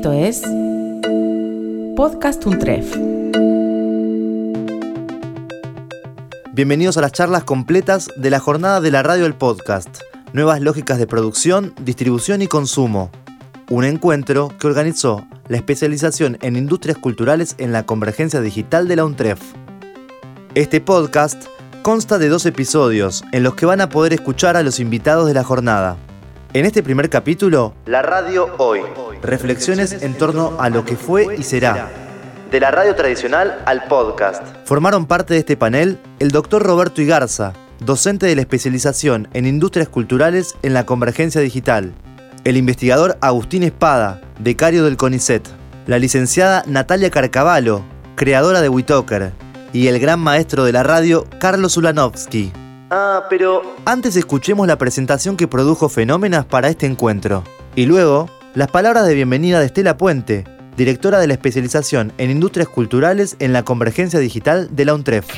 Esto es Podcast Untref. Bienvenidos a las charlas completas de la jornada de la radio del podcast. Nuevas lógicas de producción, distribución y consumo. Un encuentro que organizó la especialización en industrias culturales en la convergencia digital de la UNTREF. Este podcast consta de dos episodios en los que van a poder escuchar a los invitados de la jornada. En este primer capítulo, La radio hoy. Reflexiones en torno a lo que fue y será. De la radio tradicional al podcast. Formaron parte de este panel el doctor Roberto Igarza, docente de la especialización en industrias culturales en la convergencia digital. El investigador Agustín Espada, becario del CONICET. La licenciada Natalia Carcavalo, creadora de Witoker. Y el gran maestro de la radio, Carlos Ulanovsky. Ah, pero antes escuchemos la presentación que produjo Fenómenas para este encuentro. Y luego, las palabras de bienvenida de Estela Puente, directora de la especialización en industrias culturales en la convergencia digital de la UNTREF.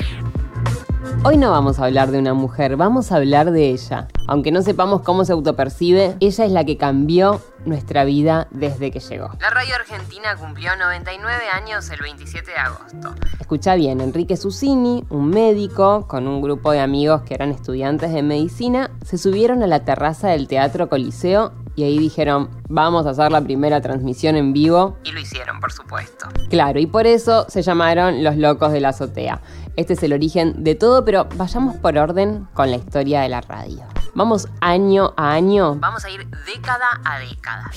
Hoy no vamos a hablar de una mujer, vamos a hablar de ella. Aunque no sepamos cómo se autopercibe, ella es la que cambió nuestra vida desde que llegó. La radio argentina cumplió 99 años el 27 de agosto. Escucha bien, Enrique Susini, un médico con un grupo de amigos que eran estudiantes de medicina, se subieron a la terraza del Teatro Coliseo y ahí dijeron, vamos a hacer la primera transmisión en vivo. Y lo hicieron, por supuesto. Claro, y por eso se llamaron Los Locos de la Azotea. Este es el origen de todo, pero vayamos por orden con la historia de la radio. Vamos año a año. Vamos a ir década a década.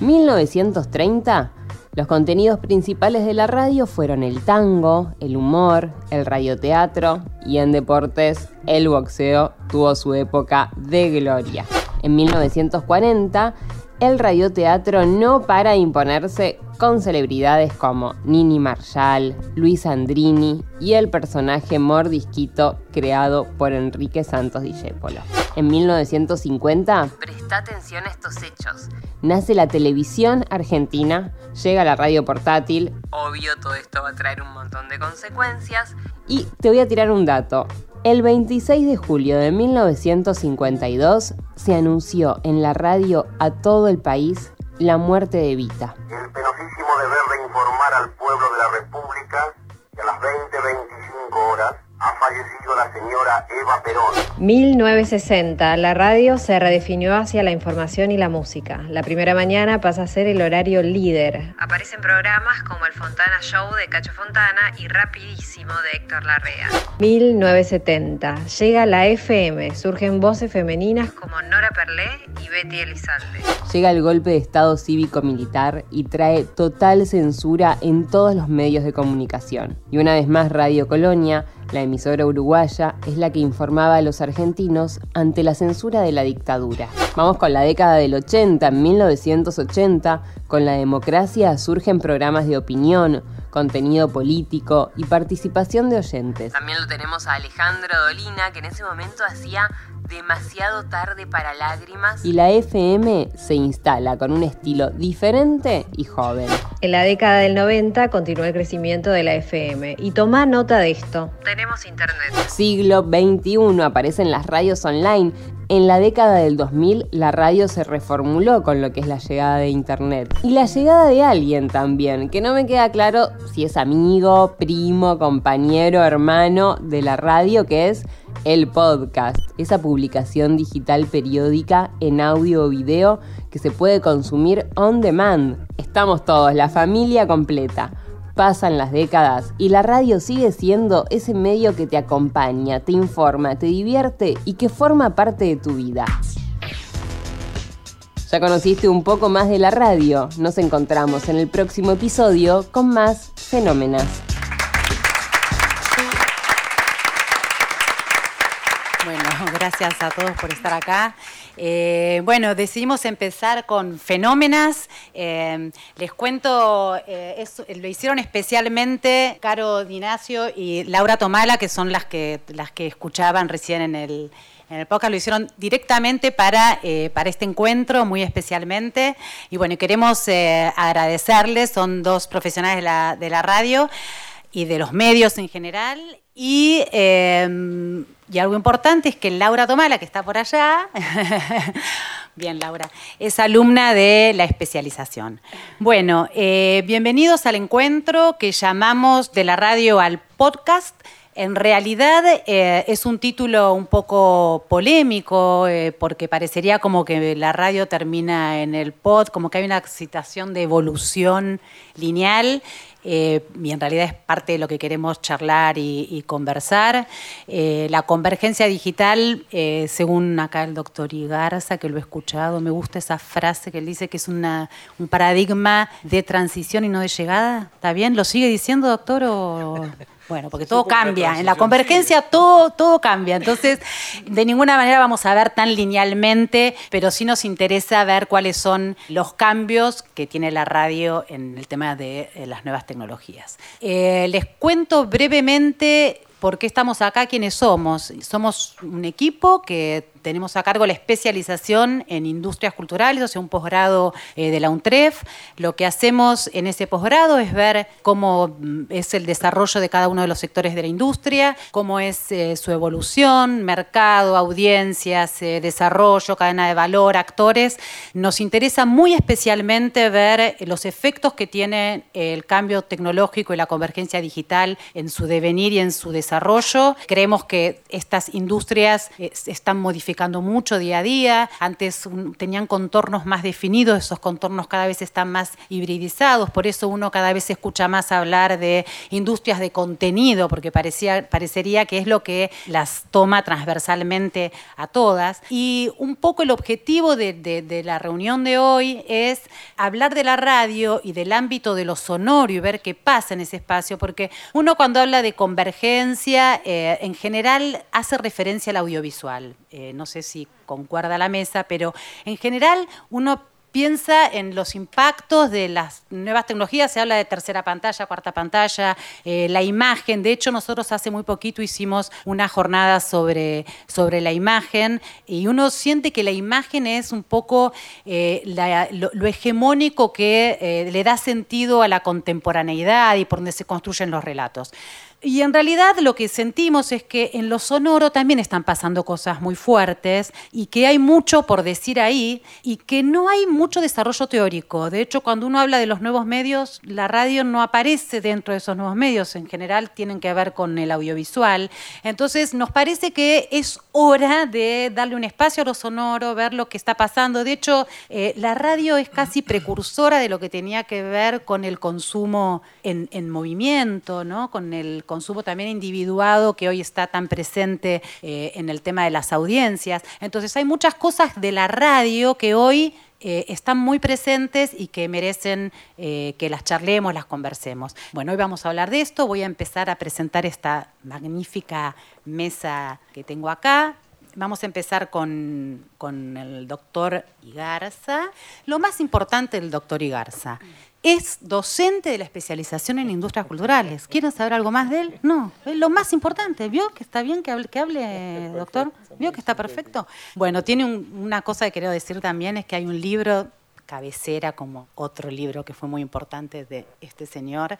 1930, los contenidos principales de la radio fueron el tango, el humor, el radioteatro y en deportes el boxeo tuvo su época de gloria. En 1940, el radioteatro no para de imponerse con celebridades como Nini Marshall, Luis Andrini y el personaje Mordisquito creado por Enrique Santos Discépolo. En 1950, presta atención a estos hechos. Nace la televisión argentina, llega la radio portátil. Obvio, todo esto va a traer un montón de consecuencias. Y te voy a tirar un dato. El 26 de julio de 1952 se anunció en la radio a todo el país la muerte de Vita. El penosísimo deber de informar al pueblo de la República que a las 20.25 horas ha fallecido la señora Eva Perón. 1960. La radio se redefinió hacia la información y la música. La primera mañana pasa a ser el horario líder. Aparecen programas como el Fontana Show de Cacho Fontana y Rapidísimo de Héctor Larrea. 1970. Llega la FM. Surgen voces femeninas como Nora Perlé y Betty Elizalde. Llega el golpe de Estado cívico-militar y trae total censura en todos los medios de comunicación. Y una vez más Radio Colonia la emisora uruguaya es la que informaba a los argentinos ante la censura de la dictadura. Vamos con la década del 80, en 1980, con la democracia surgen programas de opinión, contenido político y participación de oyentes. También lo tenemos a Alejandro Dolina, que en ese momento hacía demasiado tarde para lágrimas. Y la FM se instala con un estilo diferente y joven. En la década del 90 continuó el crecimiento de la FM. Y toma nota de esto. Tenemos internet. Siglo XXI aparecen las radios online. En la década del 2000 la radio se reformuló con lo que es la llegada de internet. Y la llegada de alguien también, que no me queda claro si es amigo, primo, compañero, hermano de la radio, que es el podcast, esa publicación digital periódica en audio o video que se puede consumir on demand. Estamos todos, la familia completa. Pasan las décadas y la radio sigue siendo ese medio que te acompaña, te informa, te divierte y que forma parte de tu vida. Ya conociste un poco más de la radio. Nos encontramos en el próximo episodio con más fenómenos. Gracias a todos por estar acá. Eh, bueno, decidimos empezar con fenómenas. Eh, les cuento, eh, lo hicieron especialmente Caro Dinacio y Laura Tomala, que son las que, las que escuchaban recién en el, en el podcast, lo hicieron directamente para, para este encuentro, muy especialmente. Y bueno, queremos agradecerles, son dos profesionales de la, de la radio y de los medios en general. Y y algo importante es que Laura Tomala, que está por allá, Bien, Laura. Es alumna de la especialización. Bueno, eh, bienvenidos al encuentro que llamamos de la radio al podcast. En realidad eh, es un título un poco polémico eh, porque parecería como que la radio termina en el pod, como que hay una situación de evolución lineal eh, y en realidad es parte de lo que queremos charlar y, conversar. Eh, la convergencia digital, eh, según acá el doctor Igarza, que lo he escuchado, me gusta esa frase que él dice que es una, un paradigma de transición y no de llegada. ¿Está bien? ¿Lo sigue diciendo, doctor? O... Bueno, porque todo cambia. En la convergencia todo, todo cambia. Entonces, de ninguna manera vamos a ver tan linealmente, pero sí nos interesa ver cuáles son los cambios que tiene la radio en el tema de eh, las nuevas tecnologías. Eh, les cuento brevemente por qué estamos acá, quiénes somos. Somos un equipo que tenemos a cargo la especialización en industrias culturales, o sea, un posgrado eh, de la UNTREF. Lo que hacemos en ese posgrado es ver cómo mm, es el desarrollo de cada uno de los sectores de la industria, cómo es eh, su evolución, mercado, audiencias, eh, desarrollo, cadena de valor, actores. Nos interesa muy especialmente ver los efectos que tiene el cambio tecnológico y la convergencia digital en su devenir y en su desarrollo. Creemos que estas industrias están modificando mucho día a día. Antes tenían contornos más definidos, esos contornos cada vez están más hibridizados, por eso uno cada vez escucha más hablar de industrias de contenido, porque parecía, parecería que es lo que las toma transversalmente a todas. Y un poco el objetivo de, la reunión de hoy es hablar de la radio y del ámbito de lo sonoro y ver qué pasa en ese espacio, porque uno cuando habla de convergencia, eh, en general hace referencia al audiovisual. Eh, no sé si concuerda la mesa, pero en general uno piensa en los impactos de las nuevas tecnologías, se habla de tercera pantalla, cuarta pantalla, eh, la imagen, de hecho nosotros hace muy poquito hicimos una jornada sobre, sobre la imagen y uno siente que la imagen es un poco eh, lo, hegemónico que le da sentido a la contemporaneidad y por donde se construyen los relatos. Y en realidad lo que sentimos es que en lo sonoro también están pasando cosas muy fuertes y que hay mucho por decir ahí y que no hay mucho desarrollo teórico. De hecho, cuando uno habla de los nuevos medios, la radio no aparece dentro de esos nuevos medios. En general tienen que ver con el audiovisual. Entonces, nos parece que es hora de darle un espacio a lo sonoro, ver lo que está pasando. De hecho, eh, la radio es casi precursora de lo que tenía que ver con el consumo en, en movimiento, ¿no? con el consumo también individuado que hoy está tan presente eh, en el tema de las audiencias. Entonces hay muchas cosas de la radio que hoy eh, están muy presentes y que merecen eh, que las charlemos, las conversemos. Bueno, hoy vamos a hablar de esto. Voy a empezar a presentar esta magnífica mesa que tengo acá. Vamos a empezar con, con el doctor Igarza. Lo más importante del doctor Igarza es docente de la especialización en industrias culturales. ¿Quieren saber algo más de él? No, es lo más importante. ¿Vio que está bien que hable, que hable doctor? ¿Vio que está perfecto? Bueno, tiene una cosa que quiero decir también, es que hay un libro cabecera, como otro libro que fue muy importante de este señor,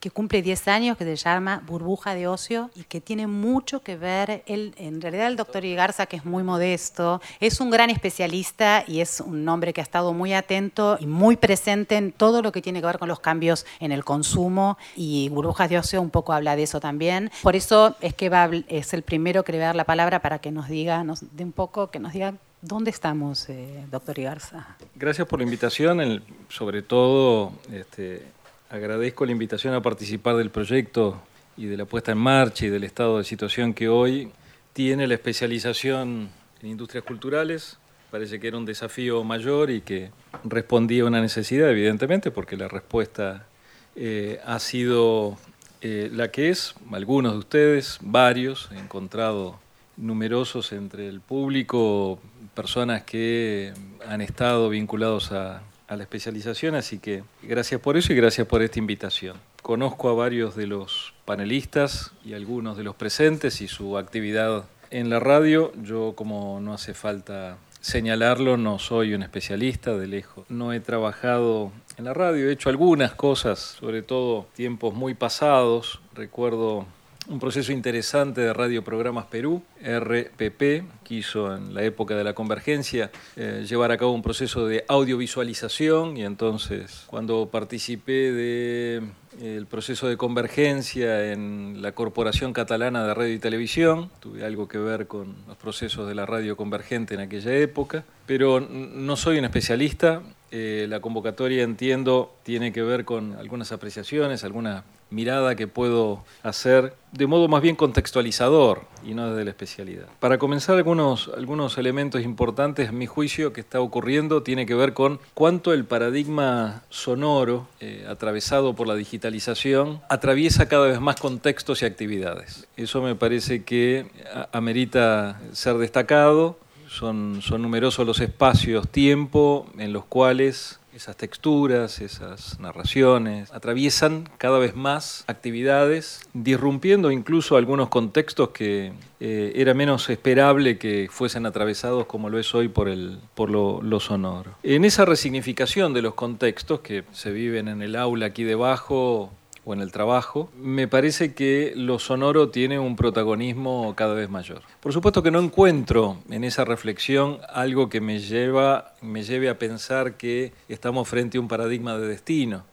que cumple 10 años, que se llama Burbuja de Ocio y que tiene mucho que ver, él, en realidad el doctor Igarza, que es muy modesto, es un gran especialista y es un hombre que ha estado muy atento y muy presente en todo lo que tiene que ver con los cambios en el consumo y Burbujas de Ocio un poco habla de eso también. Por eso es que va, es el primero que le voy a dar la palabra para que nos diga, nos dé un poco, que nos diga ¿Dónde estamos, eh, doctor Igarza? Gracias por la invitación. sobre todo, este, agradezco la invitación a participar del proyecto y de la puesta en marcha y del estado de situación que hoy tiene la especialización en industrias culturales. Parece que era un desafío mayor y que respondía a una necesidad, evidentemente, porque la respuesta eh, ha sido eh, la que es. Algunos de ustedes, varios, he encontrado numerosos entre el público, personas que han estado vinculados a, la especialización, así que gracias por eso y gracias por esta invitación. Conozco a varios de los panelistas y algunos de los presentes y su actividad en la radio. Yo, como no hace falta señalarlo, no soy un especialista de lejos. No he trabajado en la radio, he hecho algunas cosas, sobre todo tiempos muy pasados. Recuerdo un proceso interesante de Radio Programas Perú, RPP, quiso en la época de la convergencia eh, llevar a cabo un proceso de audiovisualización y entonces cuando participé de el proceso de convergencia en la Corporación Catalana de Radio y Televisión. Tuve algo que ver con los procesos de la radio convergente en aquella época, pero no soy un especialista. Eh, la convocatoria, entiendo, tiene que ver con algunas apreciaciones, alguna mirada que puedo hacer de modo más bien contextualizador y no desde la especialidad. Para comenzar, algunos, algunos elementos importantes, en mi juicio, que está ocurriendo tiene que ver con cuánto el paradigma sonoro, eh, atravesado por la digitalización, atraviesa cada vez más contextos y actividades. Eso me parece que amerita ser destacado. Son, son numerosos los espacios, tiempo en los cuales esas texturas, esas narraciones, atraviesan cada vez más actividades, disrumpiendo incluso algunos contextos que eh, era menos esperable que fuesen atravesados como lo es hoy por, el, por lo, lo sonoro. En esa resignificación de los contextos que se viven en el aula aquí debajo, o en el trabajo, me parece que lo sonoro tiene un protagonismo cada vez mayor. Por supuesto que no encuentro en esa reflexión algo que me, lleva, me lleve a pensar que estamos frente a un paradigma de destino.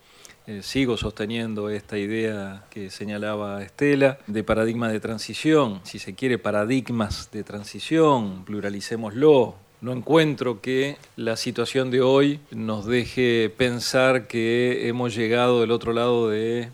Eh, sigo sosteniendo esta idea que señalaba Estela de paradigma de transición, si se quiere paradigmas de transición, pluralicémoslo, no encuentro que la situación de hoy nos deje pensar que hemos llegado del otro lado de...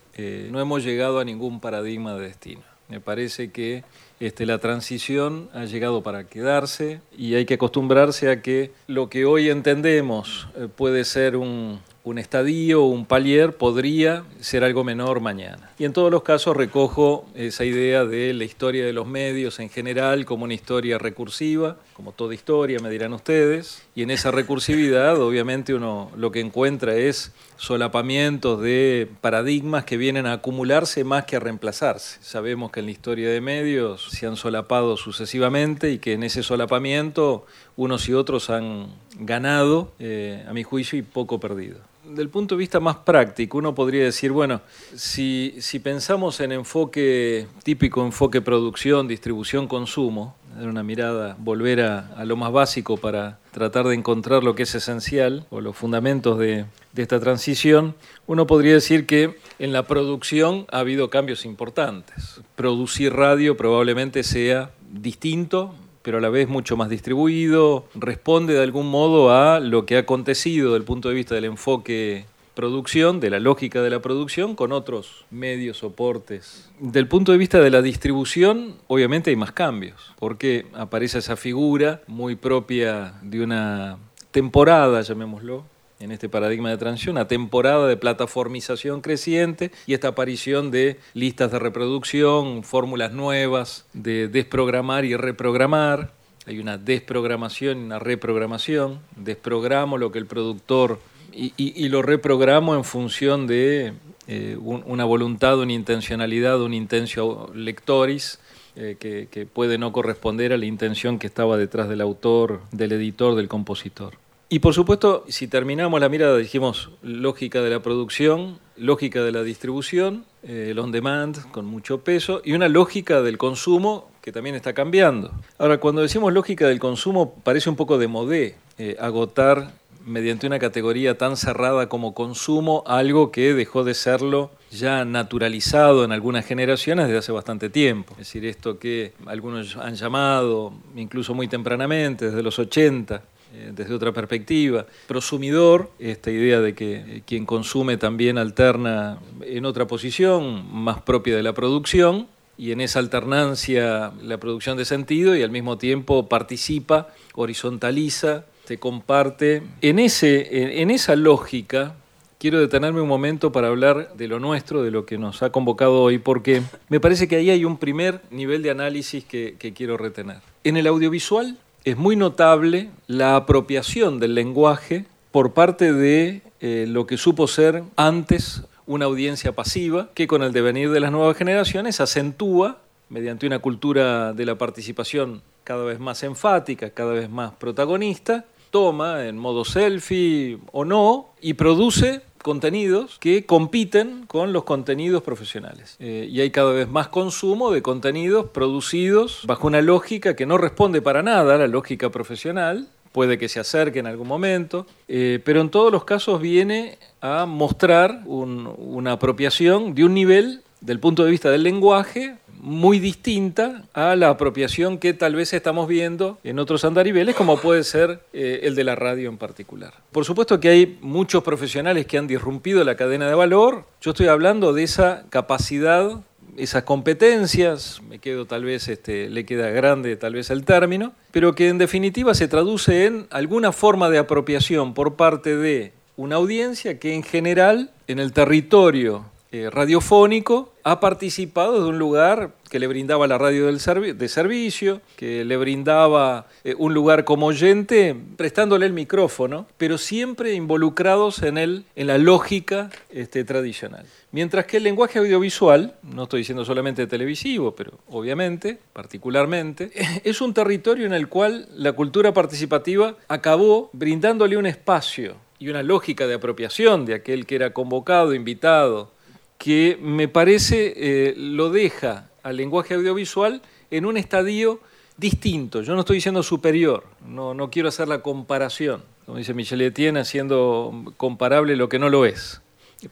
No hemos llegado a ningún paradigma de destino. Me parece que este, la transición ha llegado para quedarse y hay que acostumbrarse a que lo que hoy entendemos eh, puede ser un, un estadio un palier podría ser algo menor mañana. Y en todos los casos recojo esa idea de la historia de los medios en general como una historia recursiva, como toda historia, me dirán ustedes, y en esa recursividad obviamente uno lo que encuentra es solapamientos de paradigmas que vienen a acumularse más que a reemplazarse. Sabemos que en la historia de medios se han solapado sucesivamente y que en ese solapamiento unos y otros han ganado, eh, a mi juicio, y poco perdido del punto de vista más práctico, uno podría decir, bueno, si, si pensamos en enfoque típico, enfoque producción, distribución, consumo, dar una mirada, volver a, a, lo más básico para tratar de encontrar lo que es esencial o los fundamentos de, de esta transición, uno podría decir que en la producción ha habido cambios importantes. Producir radio probablemente sea distinto, pero a la vez mucho más distribuido, responde de algún modo a lo que ha acontecido desde el punto de vista del enfoque producción, de la lógica de la producción, con otros medios, soportes. Del punto de vista de la distribución, obviamente hay más cambios, porque aparece esa figura muy propia de una temporada, llamémoslo, en este paradigma de transición, una temporada de plataformización creciente y esta aparición de listas de reproducción, fórmulas nuevas de desprogramar y reprogramar. Hay una desprogramación y una reprogramación. Desprogramo lo que el productor y, y, y lo reprogramo en función de eh, un, una voluntad, una intencionalidad, un intensio lectoris. Eh, que, que puede no corresponder a la intención que estaba detrás del autor, del editor, del compositor. Y por supuesto, si terminamos la mirada, dijimos lógica de la producción, lógica de la distribución, eh, el on demand con mucho peso y una lógica del consumo que también está cambiando. Ahora, cuando decimos lógica del consumo, parece un poco de modé eh, agotar mediante una categoría tan cerrada como consumo algo que dejó de serlo ya naturalizado en algunas generaciones desde hace bastante tiempo. Es decir, esto que algunos han llamado, incluso muy tempranamente, desde los 80, eh, desde otra perspectiva. Prosumidor, esta idea de que eh, quien consume también alterna en otra posición, más propia de la producción, y en esa alternancia la producción de sentido y al mismo tiempo participa, horizontaliza, se comparte. En, ese, esa lógica, quiero detenerme un momento para hablar de lo nuestro, de lo que nos ha convocado hoy, porque me parece que ahí hay un primer nivel de análisis que quiero retener. En el audiovisual es muy notable la apropiación del lenguaje por parte de eh, lo que supo ser antes una audiencia pasiva, que con el devenir de las nuevas generaciones acentúa, mediante una cultura de la participación cada vez más enfática, cada vez más protagonista, toma en modo selfie o no y produce contenidos que compiten con los contenidos profesionales. Eh, y hay cada vez más consumo de contenidos producidos bajo una lógica que no responde para nada a la lógica profesional, puede que se acerque en algún momento, eh, pero en todos los casos viene a mostrar una apropiación de un nivel del punto de vista del lenguaje muy distinta a la apropiación que tal vez estamos viendo en otros andariveles, como puede ser eh, el de la radio en particular. Por supuesto que hay muchos profesionales que han disrumpido la cadena de valor. Yo estoy hablando de esa capacidad, esas competencias, me quedo tal vez, este, le queda grande tal vez el término, pero que en definitiva se traduce en alguna forma de apropiación por parte de una audiencia que en general en el territorio eh, radiofónico ha participado de un lugar que le brindaba la radio del de servicio, que le brindaba eh, un lugar como oyente, prestándole el micrófono, pero siempre involucrados en, el, en la lógica este, tradicional. Mientras que el lenguaje audiovisual, no estoy diciendo solamente televisivo, pero obviamente, particularmente, es un territorio en el cual la cultura participativa acabó brindándole un espacio y una lógica de apropiación de aquel que era convocado, invitado, que me parece eh, lo deja al lenguaje audiovisual en un estadio distinto. Yo no estoy diciendo superior, no, no quiero hacer la comparación, como dice Michel Etienne, haciendo comparable lo que no lo es.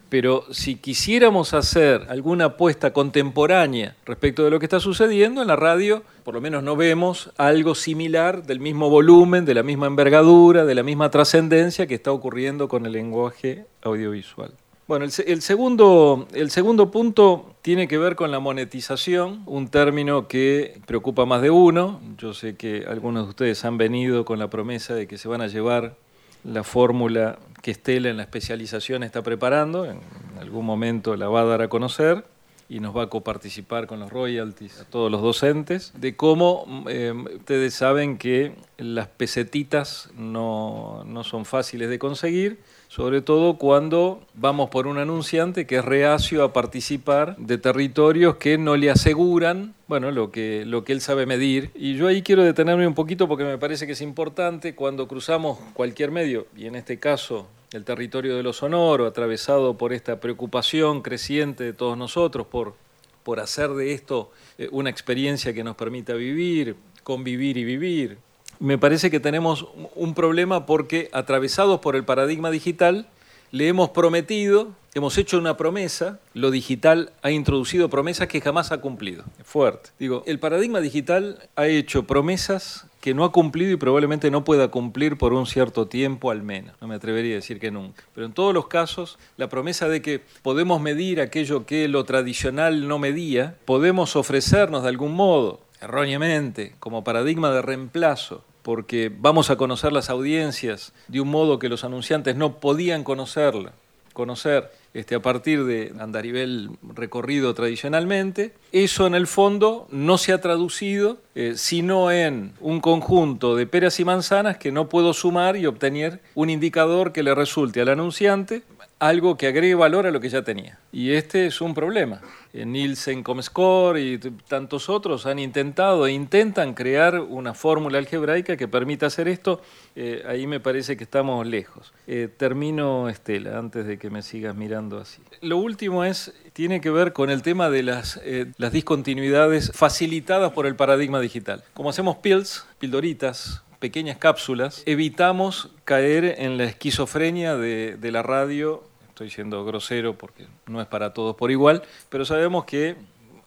Pero si quisiéramos hacer alguna apuesta contemporánea respecto de lo que está sucediendo en la radio, por lo menos no vemos algo similar del mismo volumen, de la misma envergadura, de la misma trascendencia que está ocurriendo con el lenguaje audiovisual. Bueno, el, segundo, el segundo punto tiene que ver con la monetización, un término que preocupa más de uno. Yo sé que algunos de ustedes han venido con la promesa de que se van a llevar la fórmula que Estela en la especialización está preparando, en algún momento la va a dar a conocer y nos va a coparticipar con los royalties a todos los docentes, de cómo eh, ustedes saben que las pesetitas no, no son fáciles de conseguir sobre todo cuando vamos por un anunciante que es reacio a participar de territorios que no le aseguran, bueno, lo que, lo que él sabe medir. Y yo ahí quiero detenerme un poquito porque me parece que es importante cuando cruzamos cualquier medio, y en este caso el territorio de lo sonoro, atravesado por esta preocupación creciente de todos nosotros por, por hacer de esto eh, una experiencia que nos permita vivir, convivir y vivir, me parece que tenemos un problema porque atravesados por el paradigma digital, le hemos prometido, hemos hecho una promesa, lo digital ha introducido promesas que jamás ha cumplido. Fuerte. Digo, el paradigma digital ha hecho promesas que no ha cumplido y probablemente no pueda cumplir por un cierto tiempo al menos. No me atrevería a decir que nunca. Pero en todos los casos, la promesa de que podemos medir aquello que lo tradicional no medía, podemos ofrecernos de algún modo, erróneamente, como paradigma de reemplazo porque vamos a conocer las audiencias de un modo que los anunciantes no podían conocerla, conocer este, a partir de andarivel recorrido tradicionalmente. Eso en el fondo no se ha traducido eh, sino en un conjunto de peras y manzanas que no puedo sumar y obtener un indicador que le resulte al anunciante algo que agregue valor a lo que ya tenía. Y este es un problema. Eh, Nielsen Comscore y tantos otros han intentado e intentan crear una fórmula algebraica que permita hacer esto. Eh, ahí me parece que estamos lejos. Eh, termino, Estela, antes de que me sigas mirando así. Lo último es, tiene que ver con el tema de las, las discontinuidades facilitadas por el paradigma digital. Como hacemos pills, pildoritas, pequeñas cápsulas, evitamos caer en la esquizofrenia de la radio estoy siendo grosero porque no es para todos por igual, pero sabemos que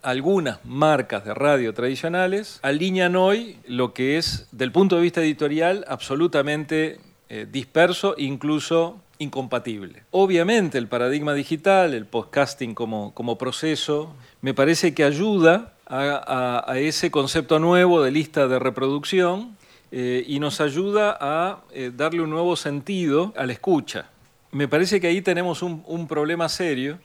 algunas marcas de radio tradicionales alinean hoy lo que es, del punto de vista editorial, absolutamente eh, disperso, incluso incompatible. Obviamente el paradigma digital, el podcasting como, como proceso, me parece que ayuda a, ese concepto nuevo de lista de reproducción eh, y nos ayuda a eh, darle un nuevo sentido a la escucha me parece que ahí tenemos un, problema serio,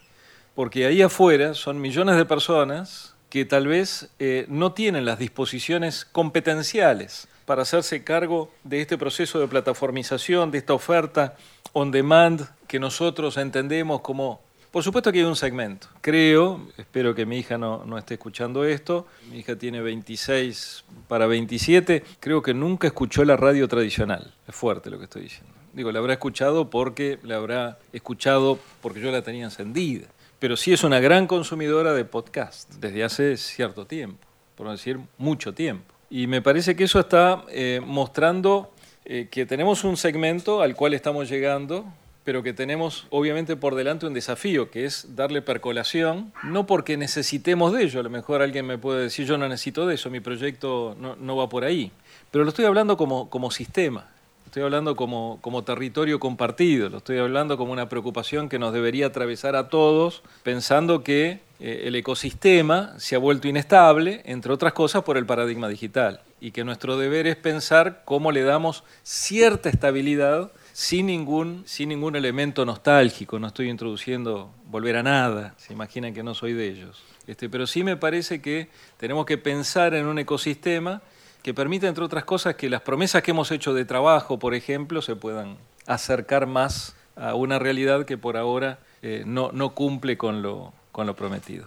porque ahí afuera son millones de personas que tal vez eh, no tienen las disposiciones competenciales para hacerse cargo de este proceso de plataformización, de esta oferta on demand que nosotros entendemos como Por supuesto que hay un segmento. Creo, espero que mi hija no, no esté escuchando esto, mi hija tiene 26 para 27, creo que nunca escuchó la radio tradicional. Es fuerte lo que estoy diciendo. Digo, la habrá escuchado porque la habrá escuchado porque yo la tenía encendida. Pero sí es una gran consumidora de podcast desde hace cierto tiempo, por no decir mucho tiempo. Y me parece que eso está eh, mostrando eh, que tenemos un segmento al cual estamos llegando, pero que tenemos obviamente por delante un desafío, que es darle percolación, no porque necesitemos de ello, a lo mejor alguien me puede decir yo no necesito de eso, mi proyecto no, no va por ahí, pero lo estoy hablando como, como sistema, estoy hablando como, como territorio compartido, lo estoy hablando como una preocupación que nos debería atravesar a todos, pensando que eh, el ecosistema se ha vuelto inestable, entre otras cosas, por el paradigma digital, y que nuestro deber es pensar cómo le damos cierta estabilidad sin ningún, sin ningún elemento nostálgico, no estoy introduciendo volver a nada, se imaginan que no soy de ellos. Este, pero sí me parece que tenemos que pensar en un ecosistema que permita, entre otras cosas, que las promesas que hemos hecho de trabajo, por ejemplo, se puedan acercar más a una realidad que por ahora eh, no, no cumple con lo, con lo prometido.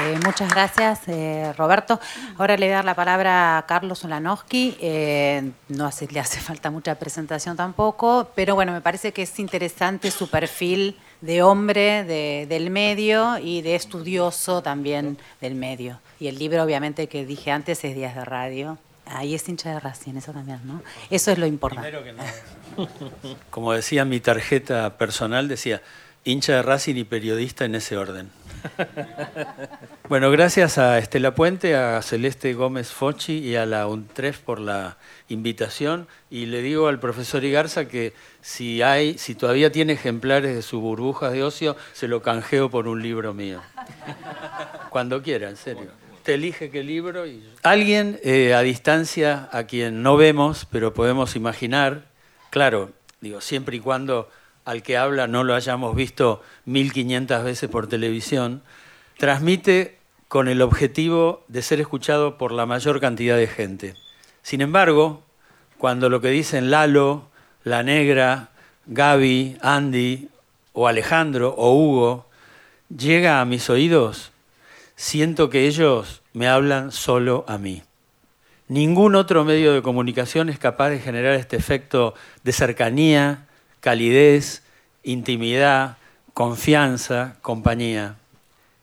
Eh, muchas gracias, eh, Roberto. Ahora le voy a dar la palabra a Carlos Olanowski. Eh, no hace, le hace falta mucha presentación tampoco, pero bueno, me parece que es interesante su perfil de hombre de, del medio y de estudioso también del medio. Y el libro, obviamente, que dije antes es Días de Radio. Ahí es hincha de Racing, eso también, ¿no? Eso es lo importante. Primero que nada. Como decía mi tarjeta personal, decía hincha de Racing y periodista en ese orden. Bueno, gracias a Estela Puente, a Celeste Gómez Fochi y a la UNTREF por la invitación. Y le digo al profesor Igarza que si hay, si todavía tiene ejemplares de sus burbujas de ocio, se lo canjeo por un libro mío. Cuando quiera, en serio. Te elige qué libro y. Alguien eh, a distancia a quien no vemos, pero podemos imaginar, claro, digo, siempre y cuando al que habla no lo hayamos visto 1500 veces por televisión, transmite con el objetivo de ser escuchado por la mayor cantidad de gente. Sin embargo, cuando lo que dicen Lalo, La Negra, Gaby, Andy o Alejandro o Hugo llega a mis oídos, siento que ellos me hablan solo a mí. Ningún otro medio de comunicación es capaz de generar este efecto de cercanía, calidez, intimidad, confianza, compañía.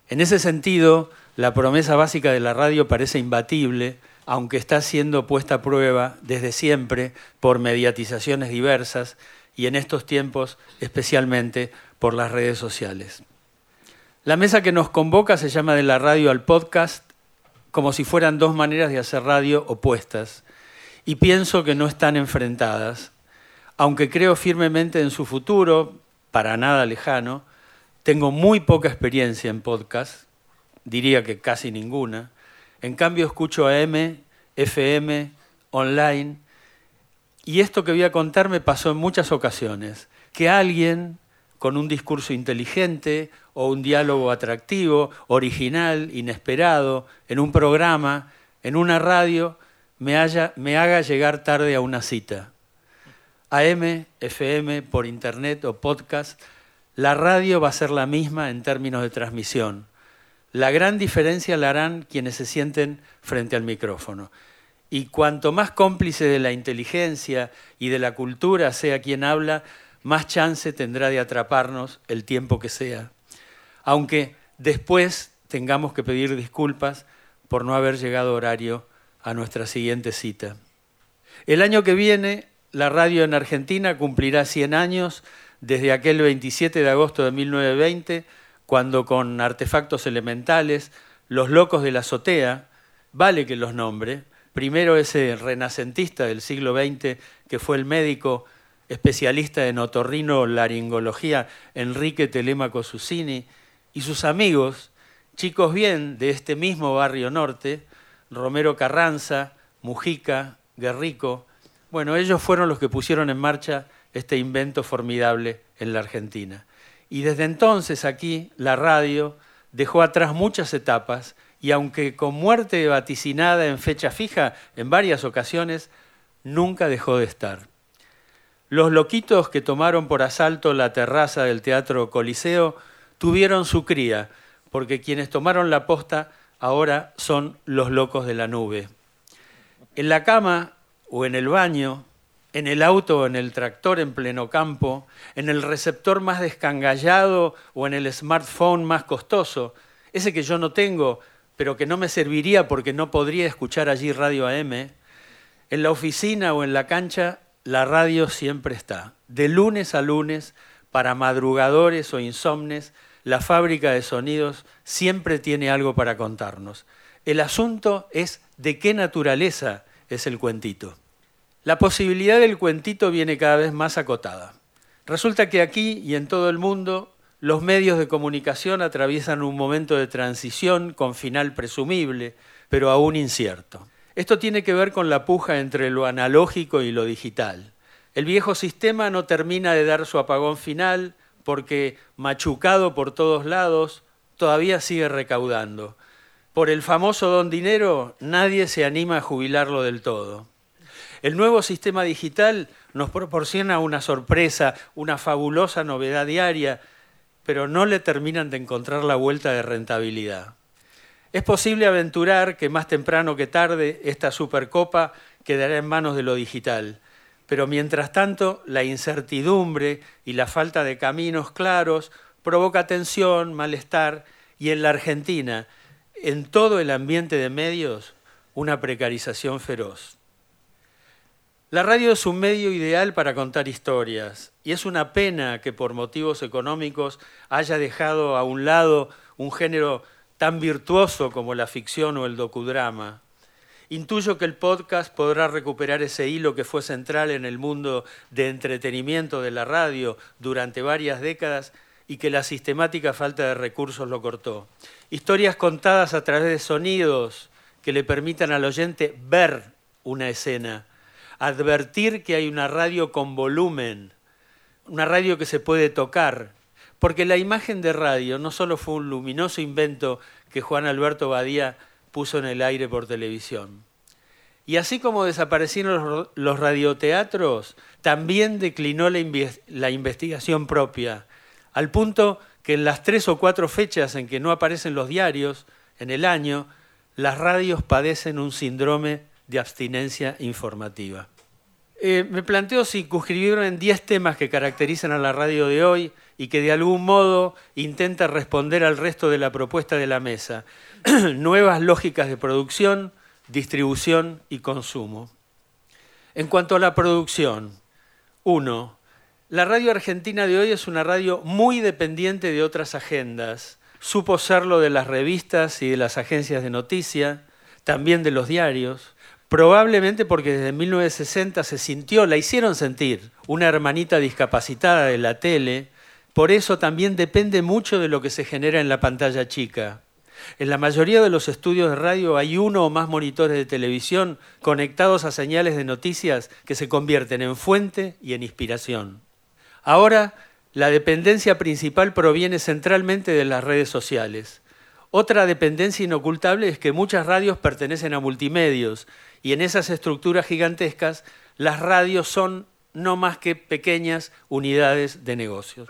En ese sentido, la promesa básica de la radio parece imbatible, aunque está siendo puesta a prueba desde siempre por mediatizaciones diversas y en estos tiempos especialmente por las redes sociales. La mesa que nos convoca se llama de la radio al podcast como si fueran dos maneras de hacer radio opuestas y pienso que no están enfrentadas, aunque creo firmemente en su futuro, para nada lejano, tengo muy poca experiencia en podcast, diría que casi ninguna. En cambio escucho AM, FM, online, y esto que voy a contar me pasó en muchas ocasiones, que alguien con un discurso inteligente o un diálogo atractivo, original, inesperado, en un programa, en una radio, me, haga llegar tarde a una cita. AM, FM, por internet o podcast, la radio va a ser la misma en términos de transmisión. La gran diferencia la harán quienes se sienten frente al micrófono. Y cuanto más cómplice de la inteligencia y de la cultura sea quien habla, más chance tendrá de atraparnos el tiempo que sea. Aunque después tengamos que pedir disculpas por no haber llegado horario a nuestra siguiente cita. El año que viene la radio en Argentina cumplirá 100 años desde aquel 27 de agosto de 1920, cuando con artefactos elementales, los locos de la azotea, vale que los nombre, primero ese renacentista del siglo XX que fue el médico especialista en otorrino laringología Enrique Telemaco Susini, y sus amigos, chicos bien de este mismo barrio norte, Romero Carranza, Mujica, Guerrico, bueno, ellos fueron los que pusieron en marcha este invento formidable en la Argentina. Y desde entonces aquí la radio dejó atrás muchas etapas y aunque con muerte vaticinada en fecha fija en varias ocasiones, nunca dejó de estar. Los loquitos que tomaron por asalto la terraza del Teatro Coliseo tuvieron su cría, porque quienes tomaron la posta ahora son los locos de la nube. En la cama o en el baño, en el auto o en el tractor en pleno campo, en el receptor más descangallado o en el smartphone más costoso, ese que yo no tengo, pero que no me serviría porque no podría escuchar allí radio AM, en la oficina o en la cancha, la radio siempre está. De lunes a lunes, para madrugadores o insomnes, la fábrica de sonidos siempre tiene algo para contarnos. El asunto es de qué naturaleza es el cuentito. La posibilidad del cuentito viene cada vez más acotada. Resulta que aquí y en todo el mundo los medios de comunicación atraviesan un momento de transición con final presumible, pero aún incierto. Esto tiene que ver con la puja entre lo analógico y lo digital. El viejo sistema no termina de dar su apagón final porque, machucado por todos lados, todavía sigue recaudando. Por el famoso don dinero, nadie se anima a jubilarlo del todo. El nuevo sistema digital nos proporciona una sorpresa, una fabulosa novedad diaria, pero no le terminan de encontrar la vuelta de rentabilidad. Es posible aventurar que más temprano que tarde esta Supercopa quedará en manos de lo digital, pero mientras tanto la incertidumbre y la falta de caminos claros provoca tensión, malestar y en la Argentina, en todo el ambiente de medios, una precarización feroz. La radio es un medio ideal para contar historias y es una pena que por motivos económicos haya dejado a un lado un género tan virtuoso como la ficción o el docudrama. Intuyo que el podcast podrá recuperar ese hilo que fue central en el mundo de entretenimiento de la radio durante varias décadas y que la sistemática falta de recursos lo cortó. Historias contadas a través de sonidos que le permitan al oyente ver una escena, advertir que hay una radio con volumen, una radio que se puede tocar, porque la imagen de radio no solo fue un luminoso invento que Juan Alberto Badía puso en el aire por televisión. Y así como desaparecieron los radioteatros, también declinó la, investigación propia, al punto que en las tres o cuatro fechas en que no aparecen los diarios en el año, las radios padecen un síndrome de abstinencia informativa. Eh, me planteo circunscribirlo en 10 temas que caracterizan a la radio de hoy y que de algún modo intenta responder al resto de la propuesta de la mesa. Nuevas lógicas de producción, distribución y consumo. En cuanto a la producción, uno, la radio argentina de hoy es una radio muy dependiente de otras agendas. Supo serlo de las revistas y de las agencias de noticia, también de los diarios probablemente porque desde 1960 se sintió, la hicieron sentir, una hermanita discapacitada de la tele, por eso también depende mucho de lo que se genera en la pantalla chica. En la mayoría de los estudios de radio hay uno o más monitores de televisión conectados a señales de noticias que se convierten en fuente y en inspiración. Ahora, la dependencia principal proviene centralmente de las redes sociales. Otra dependencia inocultable es que muchas radios pertenecen a multimedios y en esas estructuras gigantescas las radios son no más que pequeñas unidades de negocios.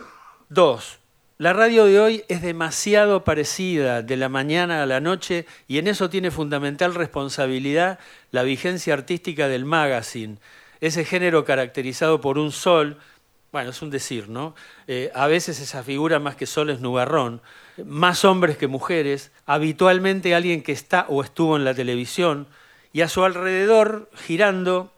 Dos, la radio de hoy es demasiado parecida de la mañana a la noche y en eso tiene fundamental responsabilidad la vigencia artística del magazine, ese género caracterizado por un sol, bueno, es un decir, ¿no? Eh, a veces esa figura más que sol es nubarrón, más hombres que mujeres, habitualmente alguien que está o estuvo en la televisión, y a su alrededor girando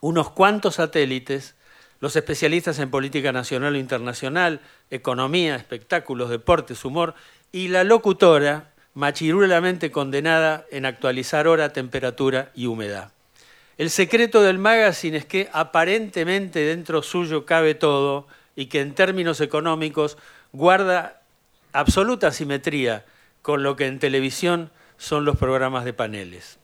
unos cuantos satélites, los especialistas en política nacional o internacional, economía, espectáculos, deportes, humor, y la locutora machirulamente condenada en actualizar hora, temperatura y humedad. El secreto del magazine es que aparentemente dentro suyo cabe todo y que en términos económicos guarda absoluta simetría con lo que en televisión son los programas de paneles.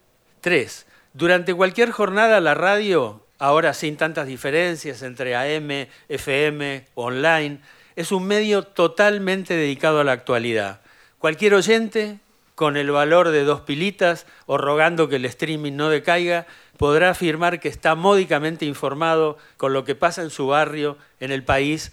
Tres, durante cualquier jornada la radio, ahora sin tantas diferencias entre AM, FM, online, es un medio totalmente dedicado a la actualidad. Cualquier oyente con el valor de dos pilitas o rogando que el streaming no decaiga, podrá afirmar que está módicamente informado con lo que pasa en su barrio, en el país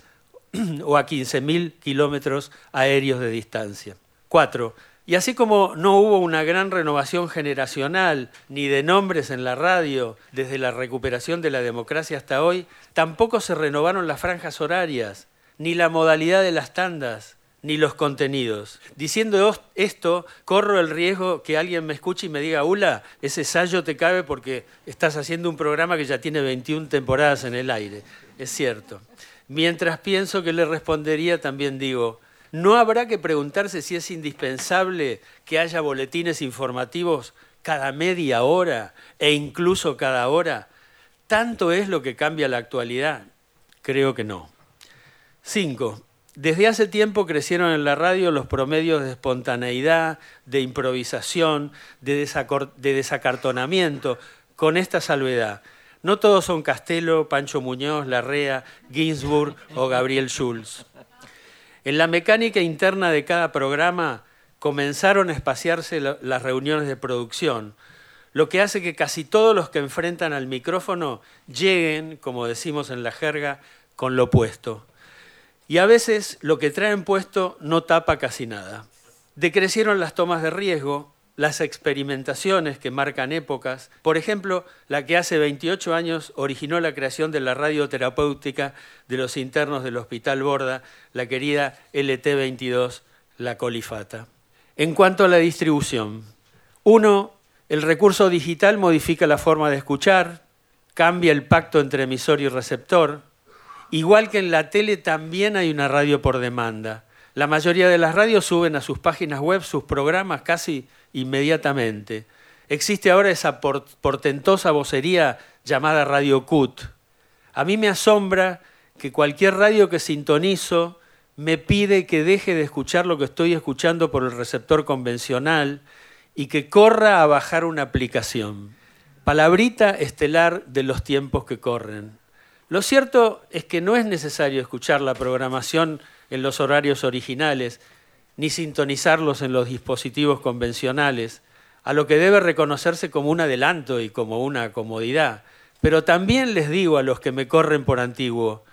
o a 15.000 kilómetros aéreos de distancia. Cuatro, y así como no hubo una gran renovación generacional ni de nombres en la radio desde la recuperación de la democracia hasta hoy, tampoco se renovaron las franjas horarias, ni la modalidad de las tandas, ni los contenidos. Diciendo esto, corro el riesgo que alguien me escuche y me diga, Ula, ese sallo te cabe porque estás haciendo un programa que ya tiene 21 temporadas en el aire. Es cierto. Mientras pienso que le respondería, también digo, no habrá que preguntarse si es indispensable que haya boletines informativos cada media hora e incluso cada hora. ¿Tanto es lo que cambia la actualidad? Creo que no. Cinco, desde hace tiempo crecieron en la radio los promedios de espontaneidad, de improvisación, de, desacartonamiento, con esta salvedad. No todos son Castelo, Pancho Muñoz, Larrea, Ginsburg o Gabriel Schulz. En la mecánica interna de cada programa comenzaron a espaciarse las reuniones de producción, lo que hace que casi todos los que enfrentan al micrófono lleguen, como decimos en la jerga, con lo puesto. Y a veces lo que traen puesto no tapa casi nada. Decrecieron las tomas de riesgo, las experimentaciones que marcan épocas, por ejemplo, la que hace 28 años originó la creación de la radioterapéutica de los internos del Hospital Borda, la querida LT22, la colifata. En cuanto a la distribución, uno, el recurso digital modifica la forma de escuchar, cambia el pacto entre emisor y receptor, igual que en la tele también hay una radio por demanda. La mayoría de las radios suben a sus páginas web sus programas casi inmediatamente. Existe ahora esa portentosa vocería llamada Radio CUT. A mí me asombra que cualquier radio que sintonizo me pide que deje de escuchar lo que estoy escuchando por el receptor convencional y que corra a bajar una aplicación. Palabrita estelar de los tiempos que corren. Lo cierto es que no es necesario escuchar la programación en los horarios originales, ni sintonizarlos en los dispositivos convencionales, a lo que debe reconocerse como un adelanto y como una comodidad. Pero también les digo a los que me corren por antiguo,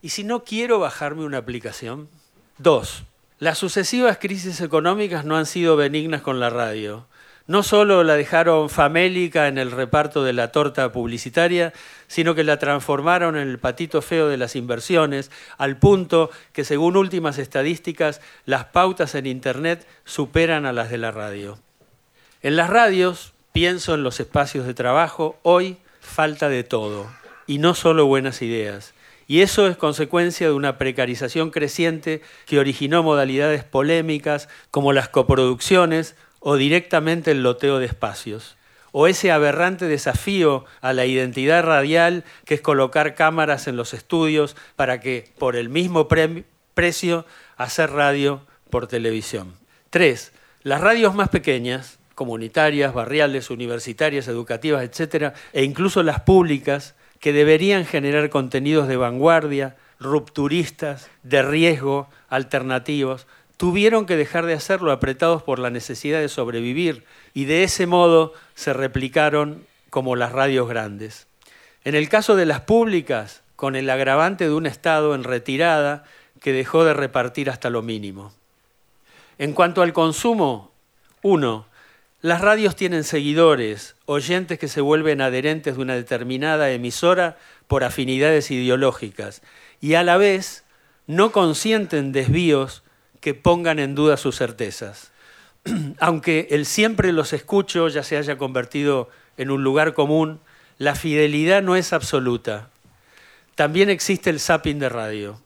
¿y si no quiero bajarme una aplicación? Dos, las sucesivas crisis económicas no han sido benignas con la radio. No solo la dejaron famélica en el reparto de la torta publicitaria, sino que la transformaron en el patito feo de las inversiones, al punto que según últimas estadísticas, las pautas en Internet superan a las de la radio. En las radios, pienso en los espacios de trabajo, hoy falta de todo, y no solo buenas ideas. Y eso es consecuencia de una precarización creciente que originó modalidades polémicas como las coproducciones o directamente el loteo de espacios, o ese aberrante desafío a la identidad radial que es colocar cámaras en los estudios para que por el mismo precio hacer radio por televisión. Tres, las radios más pequeñas, comunitarias, barriales, universitarias, educativas, etcétera, e incluso las públicas, que deberían generar contenidos de vanguardia, rupturistas, de riesgo, alternativos, tuvieron que dejar de hacerlo apretados por la necesidad de sobrevivir y de ese modo se replicaron como las radios grandes. En el caso de las públicas, con el agravante de un Estado en retirada que dejó de repartir hasta lo mínimo. En cuanto al consumo, uno, las radios tienen seguidores, oyentes que se vuelven adherentes de una determinada emisora por afinidades ideológicas y a la vez no consienten desvíos que pongan en duda sus certezas. Aunque el siempre los escucho ya se haya convertido en un lugar común, la fidelidad no es absoluta. También existe el zapping de radio.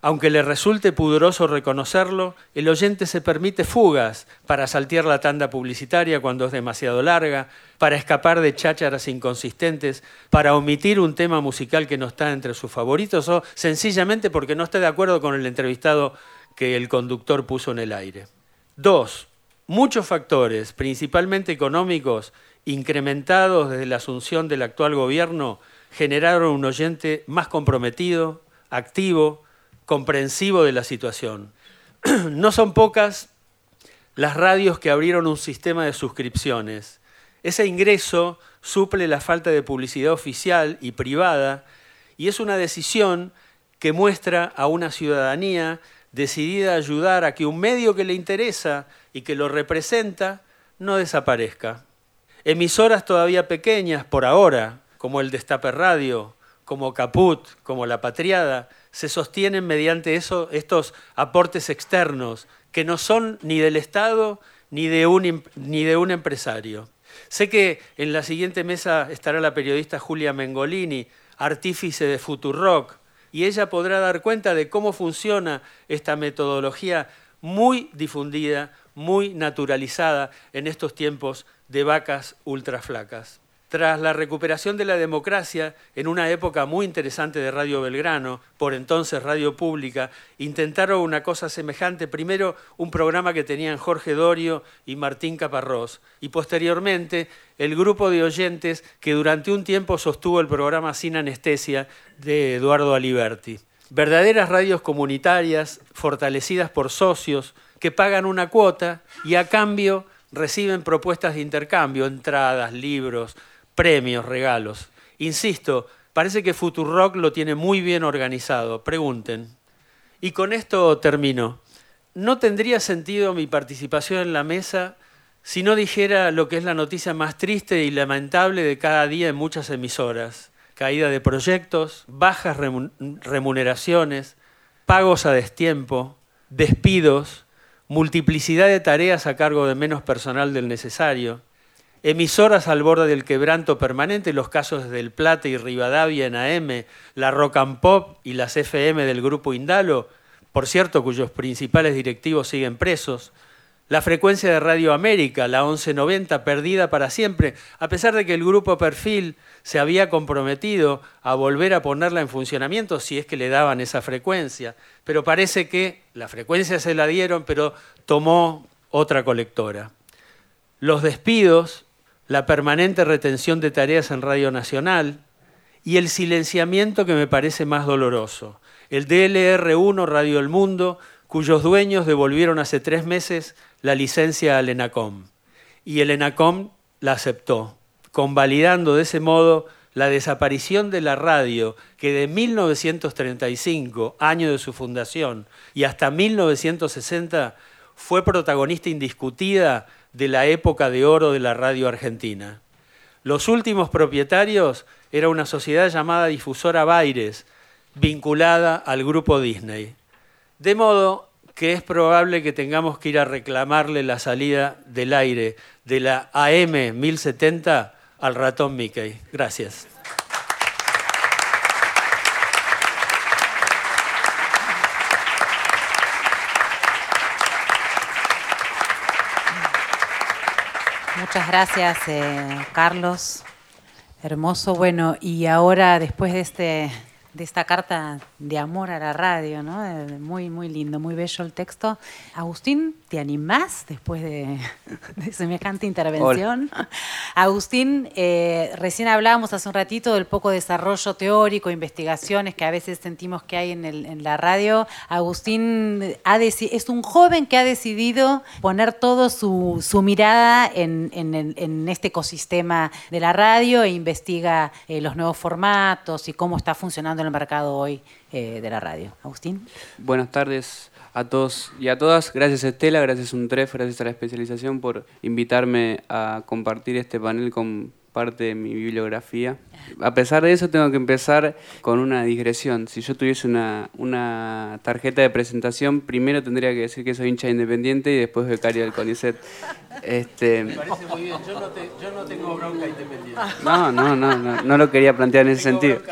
Aunque le resulte pudoroso reconocerlo, el oyente se permite fugas para saltear la tanda publicitaria cuando es demasiado larga, para escapar de chácharas inconsistentes, para omitir un tema musical que no está entre sus favoritos o sencillamente porque no está de acuerdo con el entrevistado que el conductor puso en el aire. Dos, muchos factores, principalmente económicos, incrementados desde la asunción del actual gobierno, generaron un oyente más comprometido, activo, comprensivo de la situación. No son pocas las radios que abrieron un sistema de suscripciones. Ese ingreso suple la falta de publicidad oficial y privada y es una decisión que muestra a una ciudadanía decidida a ayudar a que un medio que le interesa y que lo representa no desaparezca. Emisoras todavía pequeñas por ahora, como el Destape Radio, como Caput, como La Patriada, se sostienen mediante estos aportes externos que no son ni del Estado ni de un, ni de un empresario. Sé que en la siguiente mesa estará la periodista Julia Mengolini, artífice de Futurock, y ella podrá dar cuenta de cómo funciona esta metodología muy difundida, muy naturalizada en estos tiempos de vacas ultraflacas. Tras la recuperación de la democracia, en una época muy interesante de Radio Belgrano, por entonces Radio Pública, intentaron una cosa semejante, primero un programa que tenían Jorge Dorio y Martín Caparrós, y posteriormente el grupo de oyentes que durante un tiempo sostuvo el programa Sin Anestesia de Eduardo Aliberti. Verdaderas radios comunitarias, fortalecidas por socios, que pagan una cuota y a cambio reciben propuestas de intercambio, entradas, libros, premios, regalos. Insisto, parece que Futurock lo tiene muy bien organizado. Pregunten. Y con esto termino. No tendría sentido mi participación en la mesa si no dijera lo que es la noticia más triste y lamentable de cada día en muchas emisoras. Caída de proyectos, bajas remuneraciones, pagos a destiempo, despidos, multiplicidad de tareas a cargo de menos personal del necesario, emisoras al borde del quebranto permanente, los casos del Plata y Rivadavia en AM, la Rock and Pop y las FM del grupo Indalo, por cierto, cuyos principales directivos siguen presos, la frecuencia de Radio América, la 1190, perdida para siempre, a pesar de que el grupo Perfil se había comprometido a volver a ponerla en funcionamiento si es que le daban esa frecuencia, pero parece que la frecuencia se la dieron, pero tomó otra colectora. Los despidos la permanente retención de tareas en Radio Nacional y el silenciamiento que me parece más doloroso, el DLR1 Radio El Mundo, cuyos dueños devolvieron hace tres meses la licencia al ENACOM. Y el ENACOM la aceptó, convalidando de ese modo la desaparición de la radio que de 1935, año de su fundación, y hasta 1960 fue protagonista indiscutida de la época de oro de la radio argentina. Los últimos propietarios era una sociedad llamada Difusora Baires, vinculada al grupo Disney. De modo que es probable que tengamos que ir a reclamarle la salida del aire de la AM 1070 al ratón Mickey. Gracias. Muchas gracias, eh, Carlos. Hermoso. Bueno, y ahora, después de este de esta carta de amor a la radio, ¿no? Muy, muy lindo, muy bello el texto. Agustín, ¿te animás después de, semejante intervención? Agustín, eh, recién hablábamos hace un ratito del poco desarrollo teórico, investigaciones que a veces sentimos que hay en, la radio. Agustín ha es un joven que ha decidido poner toda su, mirada en, este ecosistema de la radio e investiga eh, los nuevos formatos y cómo está funcionando el mercado hoy eh, de la radio. Agustín. Buenas tardes a todos y a todas. Gracias Estela, gracias Untref, gracias a la especialización por invitarme a compartir este panel con parte de mi bibliografía. A pesar de eso, tengo que empezar con una digresión. Si yo tuviese una, una tarjeta de presentación, primero tendría que decir que soy hincha independiente y después becario del CONICET. Este, me parece muy bien, yo no, yo no tengo bronca independiente. No, no, no, no, no lo quería plantear en ese sentido.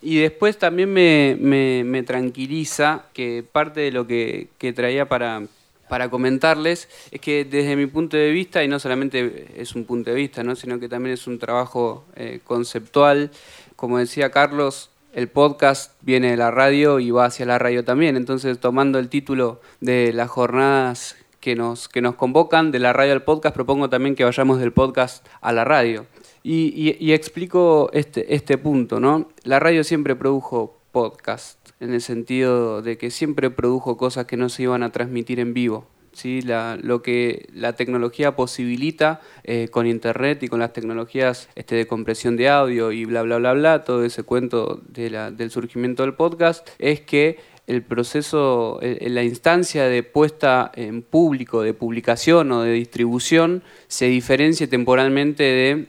Y después también me, me, me, tranquiliza que parte de lo que, traía para, para comentarles es que desde mi punto de vista, y no solamente es un punto de vista, ¿no? sino que también es un trabajo eh, conceptual, como decía Carlos, el podcast viene de la radio y va hacia la radio también. Entonces, tomando el título de las jornadas que nos, que nos convocan, de la radio al podcast, propongo también que vayamos del podcast a la radio. Y, y explico este, este punto. ¿no? La radio siempre produjo podcast en el sentido de que siempre produjo cosas que no se iban a transmitir en vivo. ¿sí? lo que la tecnología posibilita eh, con Internet y con las tecnologías este, de compresión de audio y bla, bla, bla, bla, todo ese cuento del surgimiento del podcast, es que el proceso, la instancia de puesta en público, de publicación o de distribución, se diferencia temporalmente de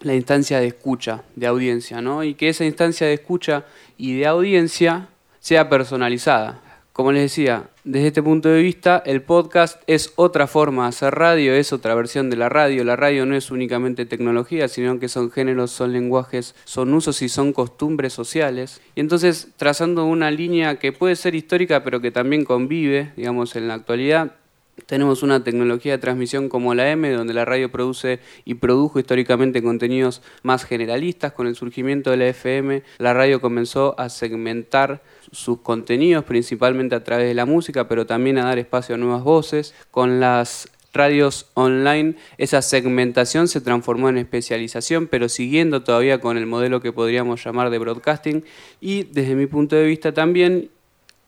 la instancia de escucha, de audiencia, ¿no? Y que esa instancia de escucha y de audiencia sea personalizada. Como les decía, desde este punto de vista, el podcast es otra forma de hacer radio, es otra versión de la radio. La radio no es únicamente tecnología, sino que son géneros, son lenguajes, son usos y son costumbres sociales. Y entonces, trazando una línea que puede ser histórica, pero que también convive, digamos, en la actualidad, tenemos una tecnología de transmisión como la M, donde la radio produce y produjo históricamente contenidos más generalistas. Con el surgimiento de la FM, la radio comenzó a segmentar sus contenidos, principalmente a través de la música, pero también a dar espacio a nuevas voces. Con las radios online, esa segmentación se transformó en especialización, pero siguiendo todavía con el modelo que podríamos llamar de broadcasting. Y desde mi punto de vista también,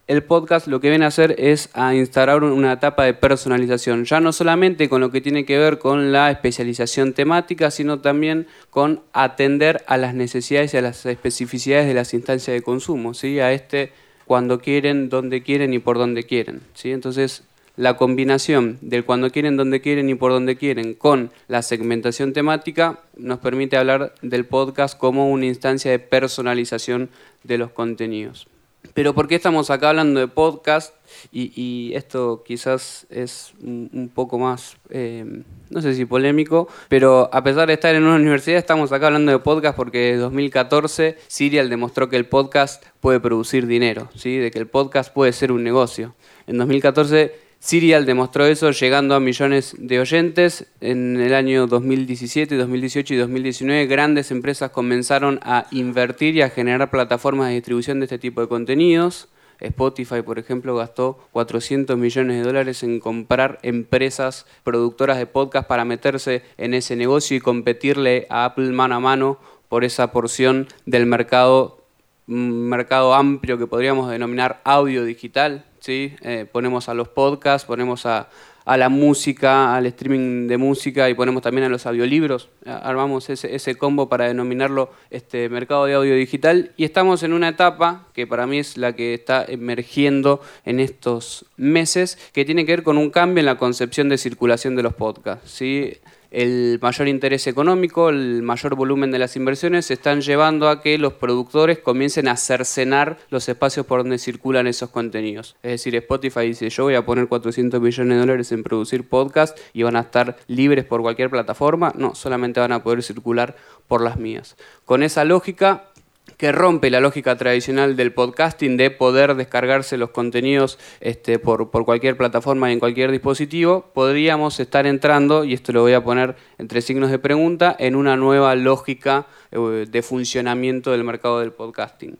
el podcast lo que viene a hacer es a instalar una etapa de personalización, ya no solamente con lo que tiene que ver con la especialización temática, sino también con atender a las necesidades y a las especificidades de las instancias de consumo, ¿sí? a este cuando quieren, donde quieren y por donde quieren. ¿sí? Entonces, la combinación del cuando quieren, donde quieren y por donde quieren con la segmentación temática nos permite hablar del podcast como una instancia de personalización de los contenidos. Pero ¿por qué estamos acá hablando de podcast? Y, esto quizás es un, poco más, eh, no sé si polémico, pero a pesar de estar en una universidad, estamos acá hablando de podcast porque en 2014 Serial demostró que el podcast puede producir dinero, ¿sí? de que el podcast puede ser un negocio. En 2014 Serial demostró eso llegando a millones de oyentes. En el año 2017, 2018 y 2019 grandes empresas comenzaron a invertir y a generar plataformas de distribución de este tipo de contenidos. Spotify, por ejemplo, gastó 400 millones de dólares en comprar empresas productoras de podcast para meterse en ese negocio y competirle a Apple mano a mano por esa porción del mercado, un mercado amplio que podríamos denominar audio digital. Eh, ponemos a los podcasts, ponemos a, la música, al streaming de música y ponemos también a los audiolibros. Armamos ese, combo para denominarlo este mercado de audio digital y estamos en una etapa que para mí es la que está emergiendo en estos meses, que tiene que ver con un cambio en la concepción de circulación de los podcasts. ¿sí? El mayor interés económico, el mayor volumen de las inversiones, se están llevando a que los productores comiencen a cercenar los espacios por donde circulan esos contenidos. Es decir, Spotify dice, yo voy a poner 400 millones de dólares en producir podcast y van a estar libres por cualquier plataforma. No, solamente van a poder circular por las mías. Con esa lógica, que rompe la lógica tradicional del podcasting de poder descargarse los contenidos este, por, cualquier plataforma y en cualquier dispositivo, podríamos estar entrando, y esto lo voy a poner entre signos de pregunta, en una nueva lógica eh, de funcionamiento del mercado del podcasting.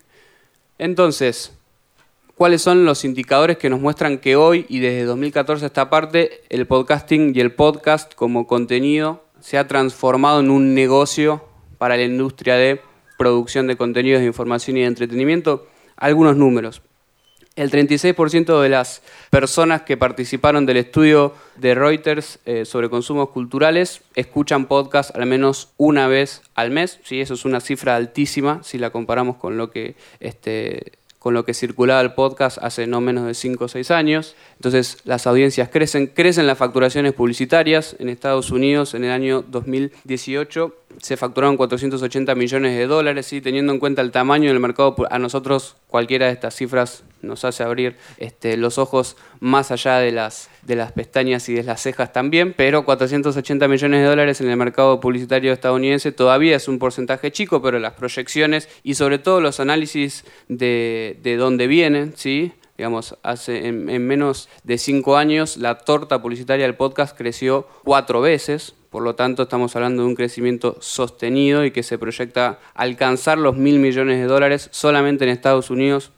Entonces, ¿cuáles son los indicadores que nos muestran que hoy y desde 2014 a esta parte el podcasting y el podcast como contenido se ha transformado en un negocio para la industria de producción de contenidos de información y de entretenimiento, algunos números. El 36% de las personas que participaron del estudio de Reuters eh, sobre consumos culturales escuchan podcast al menos una vez al mes. ¿sí? Eso es una cifra altísima si la comparamos con lo que este, con lo que circulaba el podcast hace no menos de 5 o 6 años. Entonces las audiencias crecen, crecen las facturaciones publicitarias. En Estados Unidos en el año 2018 se facturaron 480 millones de dólares y teniendo en cuenta el tamaño del mercado, a nosotros cualquiera de estas cifras nos hace abrir este, los ojos más allá de las, de las pestañas y de las cejas también, pero 480 millones de dólares en el mercado publicitario estadounidense todavía es un porcentaje chico, pero las proyecciones y sobre todo los análisis de, de dónde vienen, ¿sí? digamos, hace en, en, menos de cinco años la torta publicitaria del podcast creció cuatro veces, por lo tanto, estamos hablando de un crecimiento sostenido y que se proyecta alcanzar los mil millones de dólares solamente en Estados Unidos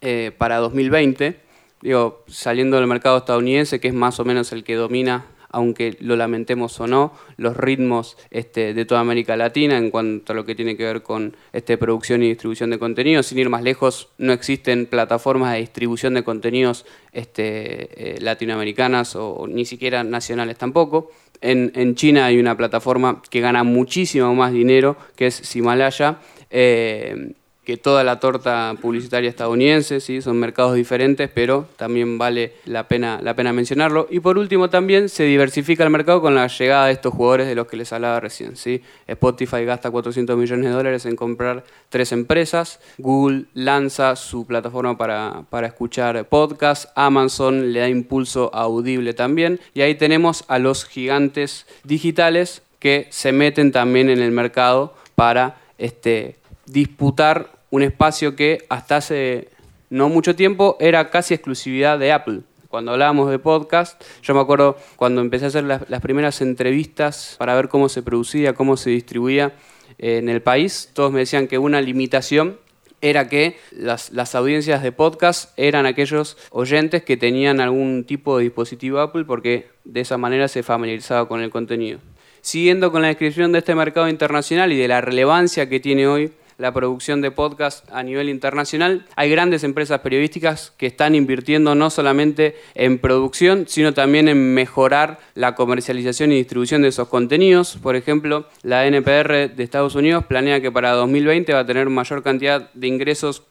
eh, para 2020. Digo, saliendo del mercado estadounidense, que es más o menos el que domina aunque lo lamentemos o no, los ritmos este, de toda América Latina en cuanto a lo que tiene que ver con este, producción y distribución de contenidos. Sin ir más lejos, no existen plataformas de distribución de contenidos este, eh, latinoamericanas o, ni siquiera nacionales tampoco. En, China hay una plataforma que gana muchísimo más dinero, que es Himalaya. Eh, que toda la torta publicitaria estadounidense, ¿sí? son mercados diferentes, pero también vale la pena, la pena mencionarlo. Y por último también se diversifica el mercado con la llegada de estos jugadores de los que les hablaba recién. ¿sí? Spotify gasta 400 millones de dólares en comprar tres empresas, Google lanza su plataforma para, para escuchar podcasts, Amazon le da impulso audible también, y ahí tenemos a los gigantes digitales que se meten también en el mercado para este, disputar un espacio que hasta hace no mucho tiempo era casi exclusividad de Apple. Cuando hablábamos de podcast, yo me acuerdo cuando empecé a hacer las, primeras entrevistas para ver cómo se producía, cómo se distribuía eh, en el país, todos me decían que una limitación era que las, las, audiencias de podcast eran aquellos oyentes que tenían algún tipo de dispositivo Apple porque de esa manera se familiarizaba con el contenido. Siguiendo con la descripción de este mercado internacional y de la relevancia que tiene hoy la producción de podcast a nivel internacional. Hay grandes empresas periodísticas que están invirtiendo no solamente en producción, sino también en mejorar la comercialización y distribución de esos contenidos. Por ejemplo, la NPR de Estados Unidos planea que para 2020 va a tener mayor cantidad de ingresos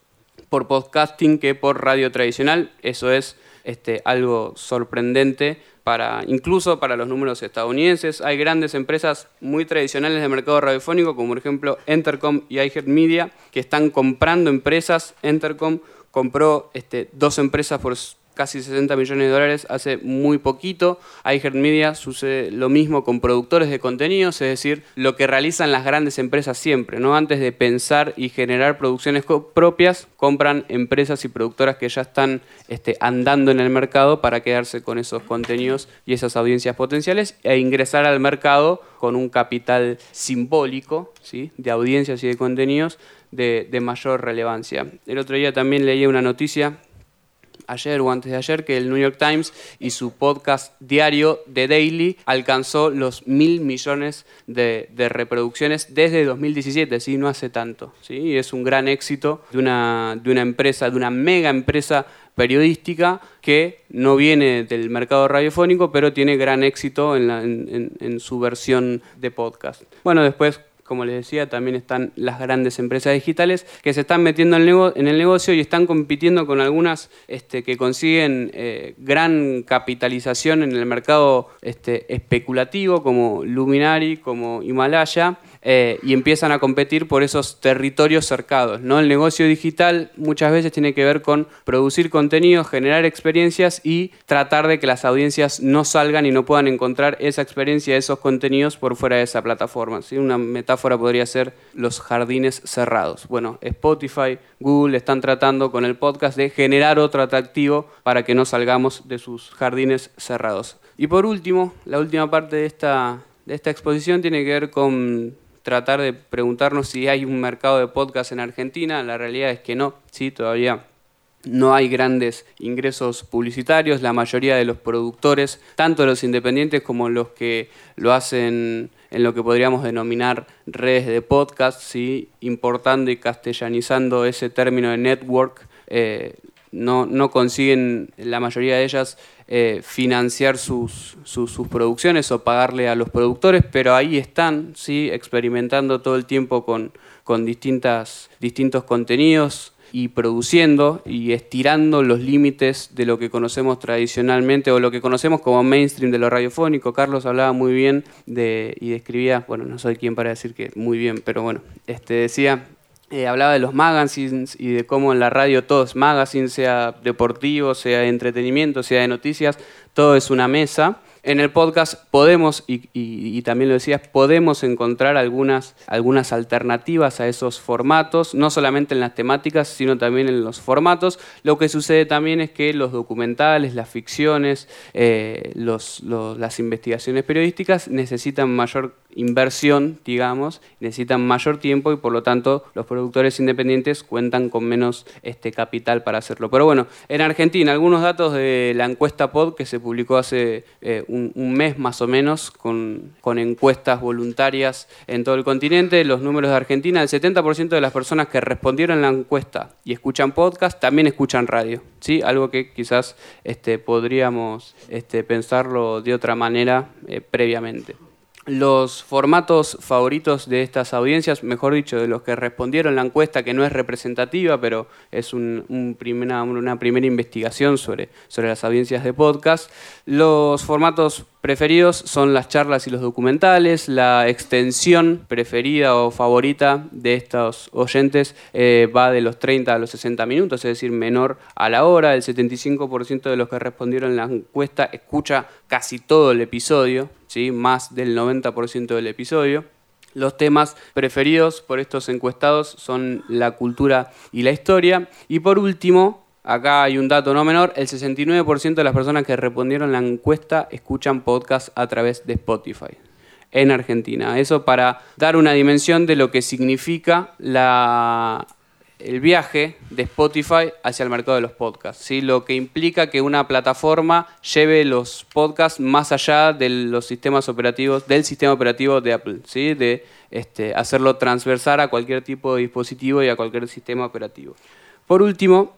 por podcasting que por radio tradicional. Eso es este, algo sorprendente para, incluso para los números estadounidenses. Hay grandes empresas muy tradicionales del mercado radiofónico, como por ejemplo Entercom y iHeartMedia, que están comprando empresas. Entercom compró este, dos empresas por casi 60 millones de dólares hace muy poquito. Media sucede lo mismo con productores de contenidos, es decir, lo que realizan las grandes empresas siempre, ¿no? Antes de pensar y generar producciones propias, compran empresas y productoras que ya están este, andando en el mercado para quedarse con esos contenidos y esas audiencias potenciales e ingresar al mercado con un capital simbólico ¿sí? de audiencias y de contenidos de mayor relevancia. El otro día también leí una noticia ayer o antes de ayer que el New York Times y su podcast diario The Daily alcanzó los mil millones de, reproducciones desde 2017, ¿sí? no hace tanto. ¿sí? Y es un gran éxito de una, de una empresa, de una mega empresa periodística que no viene del mercado radiofónico, pero tiene gran éxito en, en su versión de podcast. Bueno, después como les decía, también están las grandes empresas digitales que se están metiendo en el negocio y están compitiendo con algunas este, que consiguen eh, gran capitalización en el mercado este, especulativo, como Luminary, como Himalaya, eh, y empiezan a competir por esos territorios cercados. ¿no? El negocio digital muchas veces tiene que ver con producir contenidos, generar experiencias y tratar de que las audiencias no salgan y no puedan encontrar esa experiencia, esos contenidos por fuera de esa plataforma. ¿sí? Una metáfora podría ser los jardines cerrados. Bueno, Spotify, Google están tratando con el podcast de generar otro atractivo para que no salgamos de sus jardines cerrados. Y por último, la última parte de esta, de esta exposición tiene que ver con tratar de preguntarnos si hay un mercado de podcast en Argentina. La realidad es que no, sí, todavía no hay grandes ingresos publicitarios. La mayoría de los productores, tanto los independientes como los que lo hacen en lo que podríamos denominar redes de podcast, ¿sí? importando y castellanizando ese término de network, eh, no, no consiguen la mayoría de ellas eh, financiar sus, sus, producciones o pagarle a los productores, pero ahí están, ¿sí? experimentando todo el tiempo con, con distintas, distintos contenidos y produciendo y estirando los límites de lo que conocemos tradicionalmente o lo que conocemos como mainstream de lo radiofónico. Carlos hablaba muy bien de, y describía, bueno, no soy quien para decir que muy bien, pero bueno, este decía eh, hablaba de los magazines y de cómo en la radio todo es magazine, sea deportivo, sea de entretenimiento, sea de noticias, todo es una mesa. En el podcast podemos, y, también lo decías, podemos encontrar algunas, algunas alternativas a esos formatos, no solamente en las temáticas, sino también en los formatos. Lo que sucede también es que los documentales, las ficciones, eh, las investigaciones periodísticas necesitan mayor inversión, digamos, necesitan mayor tiempo y por lo tanto los productores independientes cuentan con menos este, capital para hacerlo. Pero bueno, en Argentina, algunos datos de la encuesta POD que se publicó hace eh, un, mes más o menos con, con, encuestas voluntarias en todo el continente. Los números de Argentina, el 70% de las personas que respondieron la encuesta y escuchan podcast también escuchan radio. ¿sí? Algo que quizás este, podríamos este, pensarlo de otra manera eh, previamente los formatos favoritos de estas audiencias, mejor dicho, de los que respondieron la encuesta, que no es representativa, pero es una primera investigación sobre, sobre las audiencias de podcast. Los formatos preferidos son las charlas y los documentales. La extensión preferida o favorita de estos oyentes eh, va de los 30 a los 60 minutos, es decir, menor a la hora. El 75% de los que respondieron la encuesta escucha casi todo el episodio más del 90% del episodio. Los temas preferidos por estos encuestados son la cultura y la historia. Y por último, acá hay un dato no menor, el 69% de las personas que respondieron la encuesta escuchan podcast a través de Spotify en Argentina. Eso para dar una dimensión de lo que significa la el viaje de Spotify hacia el mercado de los podcasts, ¿sí? lo que implica que una plataforma lleve los podcasts más allá de los sistemas operativos, del sistema operativo de Apple, ¿sí? de este, hacerlo transversar a cualquier tipo de dispositivo y a cualquier sistema operativo. Por último,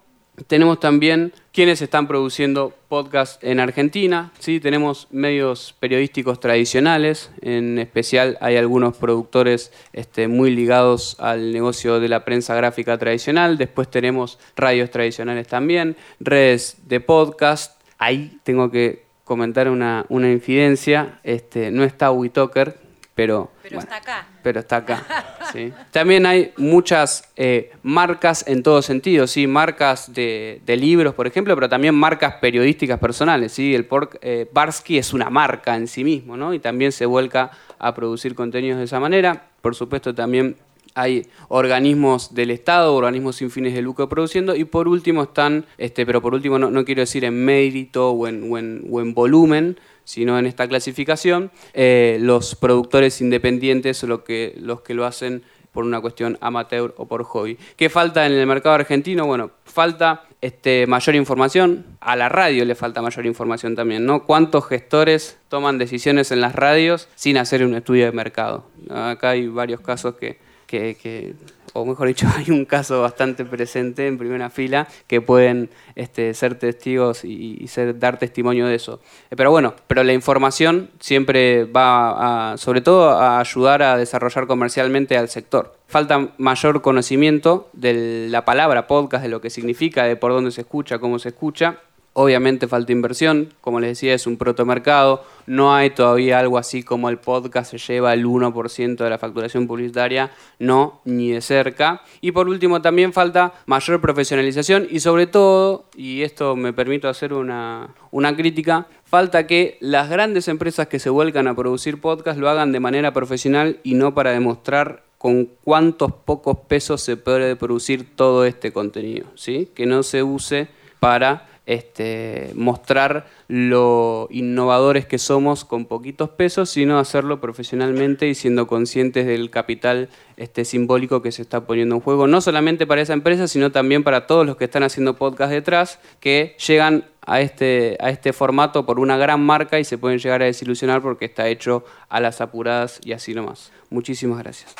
tenemos también quienes están produciendo podcasts en Argentina. ¿sí? Tenemos medios periodísticos tradicionales, en especial hay algunos productores este, muy ligados al negocio de la prensa gráfica tradicional. Después tenemos radios tradicionales también, redes de podcast. Ahí tengo que comentar una, una infidencia. Este, no está WeTalker, pero, pero está acá. Pero está acá. ¿sí? También hay muchas eh, marcas en todo sentido, ¿sí? marcas de, libros, por ejemplo, pero también marcas periodísticas personales. ¿sí? El pork, eh, Barsky es una marca en sí mismo ¿no? y también se vuelca a producir contenidos de esa manera. Por supuesto, también hay organismos del Estado, organismos sin fines de lucro produciendo, y por último están, este, pero por último no, quiero decir en mérito o en, o en volumen, sino en esta clasificación, eh, los productores independientes lo que, los que lo hacen por una cuestión amateur o por hobby. ¿Qué falta en el mercado argentino? Bueno, falta este, mayor información, a la radio le falta mayor información también, ¿no? ¿Cuántos gestores toman decisiones en las radios sin hacer un estudio de mercado? Acá hay varios casos que, que o mejor dicho, hay un caso bastante presente en primera fila que pueden este, ser testigos y, ser, dar testimonio de eso. Eh, pero bueno, pero la información siempre va, a, sobre todo, a ayudar a desarrollar comercialmente al sector. Falta mayor conocimiento de la palabra podcast, de lo que significa, de por dónde se escucha, cómo se escucha, Obviamente falta inversión, como les decía, es un protomercado, no hay todavía algo así como el podcast se lleva el 1% de la facturación publicitaria, no, ni de cerca. Y por último también falta mayor profesionalización y sobre todo, y esto me permito hacer una, una crítica, falta que las grandes empresas que se vuelcan a producir podcast lo hagan de manera profesional y no para demostrar con cuántos pocos pesos se puede producir todo este contenido, ¿sí? Que no se use para este, mostrar lo innovadores que somos con poquitos pesos, sino hacerlo profesionalmente y siendo conscientes del capital este, simbólico que se está poniendo en juego, no solamente para esa empresa, sino también para todos los que están haciendo podcast detrás, que llegan a este, a este formato por una gran marca y se pueden llegar a desilusionar porque está hecho a las apuradas y así nomás. Muchísimas gracias.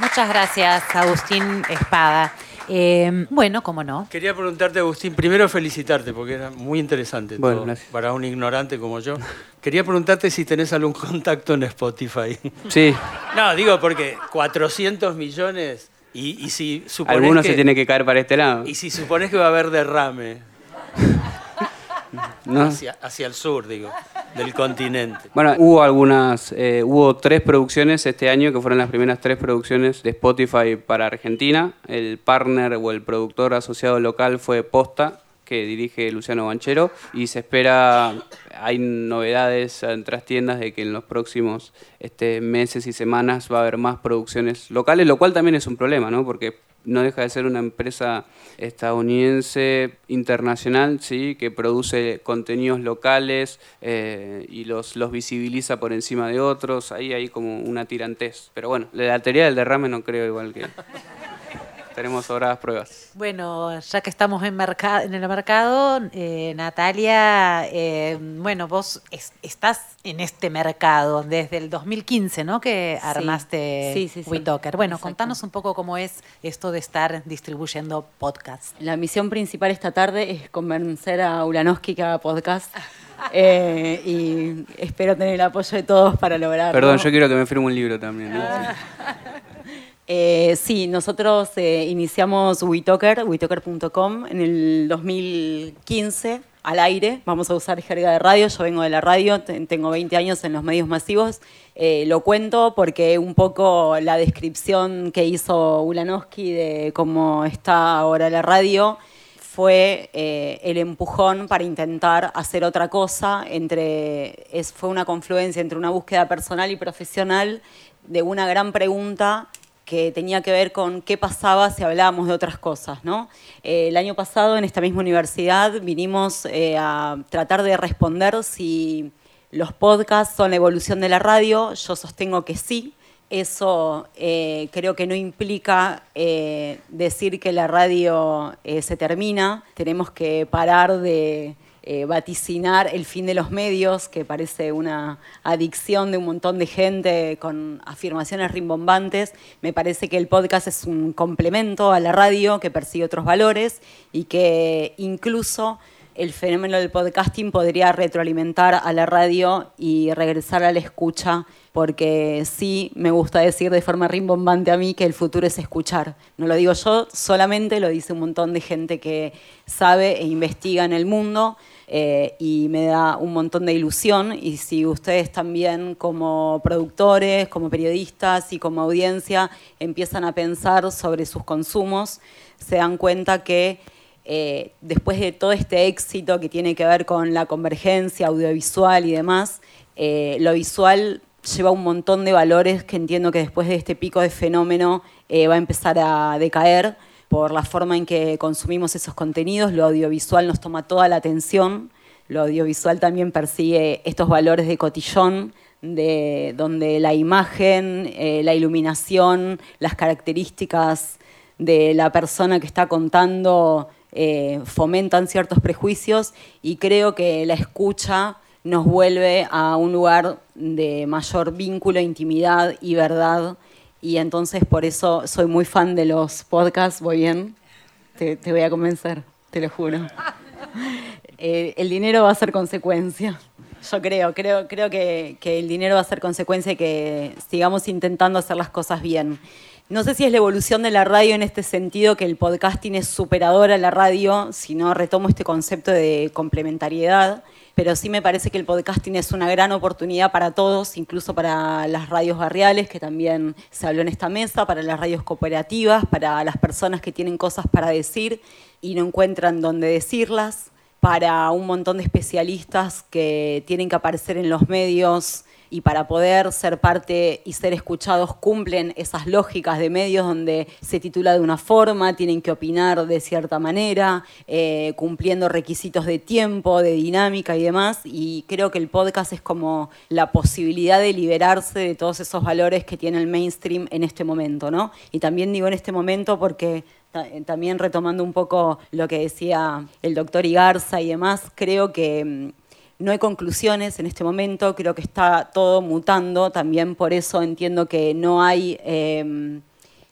Muchas gracias, Agustín Espada. Eh, bueno, cómo no. Quería preguntarte, Agustín, primero felicitarte, porque era muy interesante para un ignorante como yo. Quería preguntarte si tenés algún contacto en Spotify. Sí. No, digo porque 400 millones y, si supones Alguno se tiene que caer para este lado. Y si supones que va a haber derrame. Hacia, el sur, digo, del continente. Bueno, hubo algunas, eh, hubo tres producciones este año que fueron las primeras tres producciones de Spotify para Argentina. El partner o el productor asociado local fue Posta, que dirige Luciano Banchero y se espera, hay novedades en tiendas de que en los próximos este, meses y semanas va a haber más producciones locales, lo cual también es un problema, ¿no? Porque no deja de ser una empresa estadounidense internacional, ¿sí? que produce contenidos locales eh, y los, los visibiliza por encima de otros. Ahí hay como una tirantez. Pero bueno, la teoría del derrame no creo igual que... tenemos sobradas pruebas. Bueno, ya que estamos en, en el mercado, eh, Natalia, eh, bueno, vos estás en este mercado desde el 2015, ¿no? Que armaste sí, sí, Bueno, contanos un poco cómo es esto de estar distribuyendo podcasts. La misión principal esta tarde es convencer a Ulanowski que haga podcast. Eh, y espero tener el apoyo de todos para lograrlo. Perdón, yo quiero que me firme un libro también. Eh, sí, nosotros eh, iniciamos WeTalker, WeTalker.com, en el 2015 al aire. Vamos a usar jerga de radio. Yo vengo de la radio, tengo 20 años en los medios masivos. Eh, lo cuento porque un poco la descripción que hizo Ulanowski de cómo está ahora la radio fue el empujón para intentar hacer otra cosa. Entre, fue una confluencia entre una búsqueda personal y profesional de una gran pregunta que tenía que ver con qué pasaba si hablábamos de otras cosas. ¿no? Eh, el año pasado en esta misma universidad vinimos eh, a tratar de responder si los podcasts son la evolución de la radio. Yo sostengo que sí. Eso eh, creo que no implica decir que la radio se termina. Tenemos que parar de eh, vaticinar el fin de los medios, que parece una adicción de un montón de gente con afirmaciones rimbombantes. Me parece que el podcast es un complemento a la radio que persigue otros valores y que incluso el fenómeno del podcasting podría retroalimentar a la radio y regresar a la escucha, porque sí me gusta decir de forma rimbombante a mí que el futuro es escuchar. No lo digo yo solamente, lo dice un montón de gente que sabe e investiga en el mundo. Eh, y me da un montón de ilusión. Y si ustedes también como productores, como periodistas y como audiencia empiezan a pensar sobre sus consumos, se dan cuenta que eh, después de todo este éxito que tiene que ver con la convergencia audiovisual y demás, eh, lo visual lleva un montón de valores que entiendo que después de este pico de fenómeno va a empezar a decaer por la forma en que consumimos esos contenidos. Lo audiovisual nos toma toda la atención. Lo audiovisual también persigue estos valores de cotillón, de, donde la imagen, eh, la iluminación, las características de la persona que está contando eh, fomentan ciertos prejuicios y creo que la escucha nos vuelve a un lugar de mayor vínculo, intimidad y verdad y entonces por eso soy muy fan de los podcasts, ¿voy bien? Te, voy a convencer, te lo juro. Eh, el dinero va a ser consecuencia. Yo creo, creo, que, que, el dinero va a ser consecuencia de que sigamos intentando hacer las cosas bien. No sé si es la evolución de la radio en este sentido, que el podcasting es superador a la radio, si no retomo este concepto de complementariedad pero sí me parece que el podcasting es una gran oportunidad para todos, incluso para las radios barriales, que también se habló en esta mesa, para las radios cooperativas, para las personas que tienen cosas para decir y no encuentran dónde decirlas, para un montón de especialistas que tienen que aparecer en los medios y para poder ser parte y ser escuchados cumplen esas lógicas de medios donde se titula de una forma, tienen que opinar de cierta manera, eh, cumpliendo requisitos de tiempo, de dinámica y demás. Y creo que el podcast es como la posibilidad de liberarse de todos esos valores que tiene el mainstream en este momento, ¿no? Y también digo en este momento porque también retomando un poco lo que decía el doctor Igarza y demás, creo que mm, no hay conclusiones en este momento, creo que está todo mutando, también por eso entiendo que no hay em,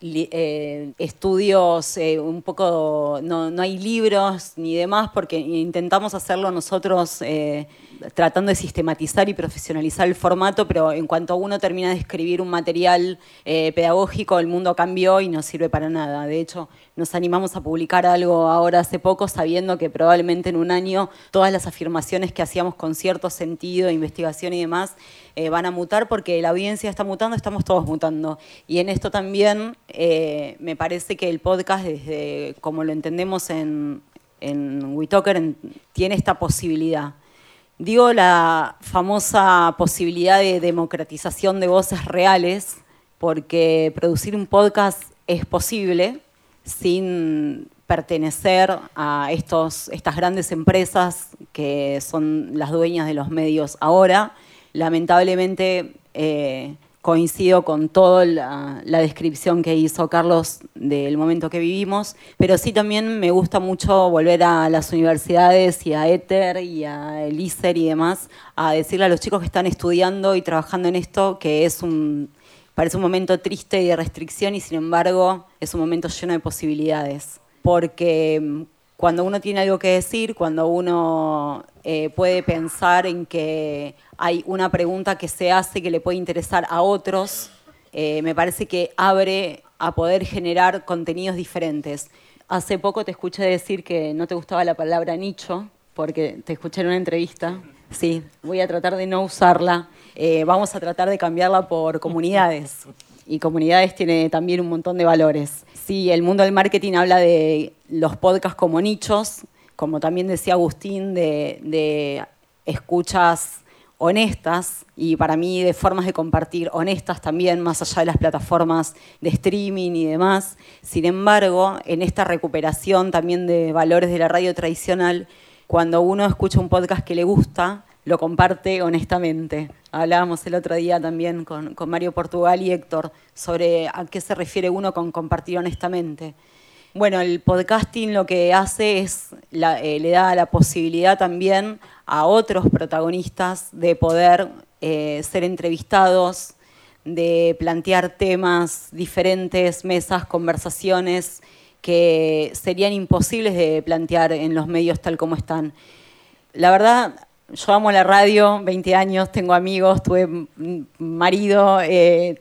eh, estudios, eh, un poco, no, no, hay libros ni demás, porque intentamos hacerlo nosotros eh, tratando de sistematizar y profesionalizar el formato, pero en cuanto uno termina de escribir un material pedagógico, el mundo cambió y no sirve para nada. De hecho, nos animamos a publicar algo ahora hace poco, sabiendo que probablemente en un año todas las afirmaciones que hacíamos con cierto sentido, investigación y demás, eh, van a mutar porque la audiencia está mutando, estamos todos mutando. Y en esto también eh, me parece que el podcast, desde como lo entendemos en, en WeTalker, tiene esta posibilidad Digo la famosa posibilidad de democratización de voces reales, porque producir un podcast es posible sin pertenecer a estos, estas grandes empresas que son las dueñas de los medios ahora. Lamentablemente, eh, coincido con toda la, descripción que hizo Carlos del momento que vivimos, pero sí también me gusta mucho volver a las universidades y a ETHER y a el ISER y demás, a decirle a los chicos que están estudiando y trabajando en esto que es un, parece un momento triste y de restricción y sin embargo es un momento lleno de posibilidades, porque cuando uno tiene algo que decir, cuando uno eh, puede pensar en que hay una pregunta que se hace que le puede interesar a otros, eh, me parece que abre a poder generar contenidos diferentes. Hace poco te escuché decir que no te gustaba la palabra nicho, porque te escuché en una entrevista. Sí, voy a tratar de no usarla. Eh, vamos a tratar de cambiarla por comunidades. Y comunidades tiene también un montón de valores. Sí, el mundo del marketing habla de los podcasts como nichos, como también decía Agustín, de, escuchas honestas y para mí de formas de compartir honestas también, más allá de las plataformas de streaming y demás. Sin embargo, en esta recuperación también de valores de la radio tradicional, cuando uno escucha un podcast que le gusta, lo comparte honestamente. Hablábamos el otro día también con, con Mario Portugal y Héctor sobre a qué se refiere uno con compartir honestamente. Bueno, el podcasting lo que hace es, eh, le da la posibilidad también a otros protagonistas de poder eh, ser entrevistados, de plantear temas diferentes, mesas, conversaciones que serían imposibles de plantear en los medios tal como están. La verdad, yo amo la radio, 20 años, tengo amigos, tuve marido, eh,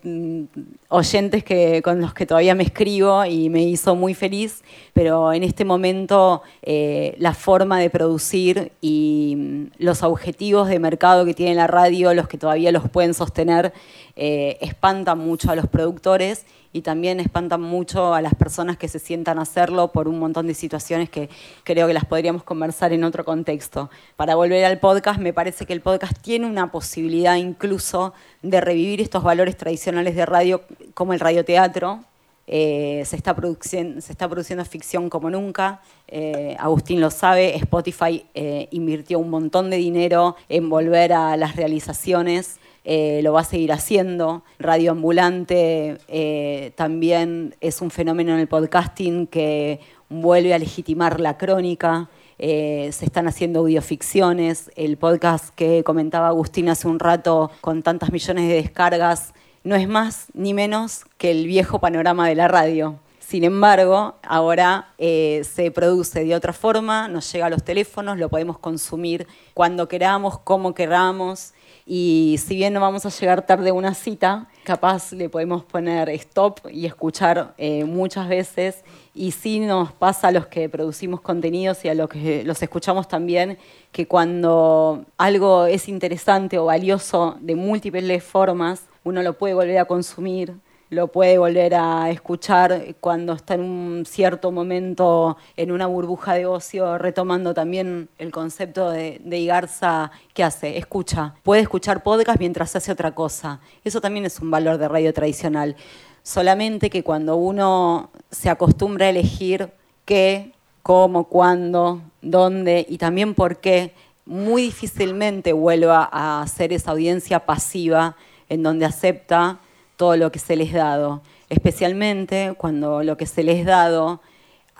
oyentes que, con los que todavía me escribo y me hizo muy feliz, pero en este momento eh, la forma de producir y los objetivos de mercado que tiene la radio, los que todavía los pueden sostener, eh, espantan mucho a los productores y también espantan mucho a las personas que se sientan a hacerlo por un montón de situaciones que creo que las podríamos conversar en otro contexto. Para volver al podcast, me parece que el podcast tiene una posibilidad incluso de revivir estos valores tradicionales de radio como el radioteatro. Eh, se, está se, está produciendo ficción como nunca. Eh, Agustín lo sabe, Spotify eh, invirtió un montón de dinero en volver a las realizaciones eh, lo va a seguir haciendo. Radio Ambulante eh, también es un fenómeno en el podcasting que vuelve a legitimar la crónica. Eh, se están haciendo audioficciones. El podcast que comentaba Agustín hace un rato con tantas millones de descargas no es más ni menos que el viejo panorama de la radio. Sin embargo, ahora se produce de otra forma, nos llega a los teléfonos, lo podemos consumir cuando queramos, como queramos, y si bien no vamos a llegar tarde a una cita, capaz le podemos poner stop y escuchar eh, muchas veces. Y sí nos pasa a los que producimos contenidos y a los que los escuchamos también, que cuando algo es interesante o valioso de múltiples formas, uno lo puede volver a consumir lo puede volver a escuchar cuando está en un cierto momento en una burbuja de ocio, retomando también el concepto de, Igarza, ¿qué hace? Escucha, puede escuchar podcast mientras hace otra cosa. Eso también es un valor de radio tradicional. Solamente que cuando uno se acostumbra a elegir qué, cómo, cuándo, dónde y también por qué, muy difícilmente vuelva a ser esa audiencia pasiva en donde acepta todo lo que se les dado, especialmente cuando lo que se les dado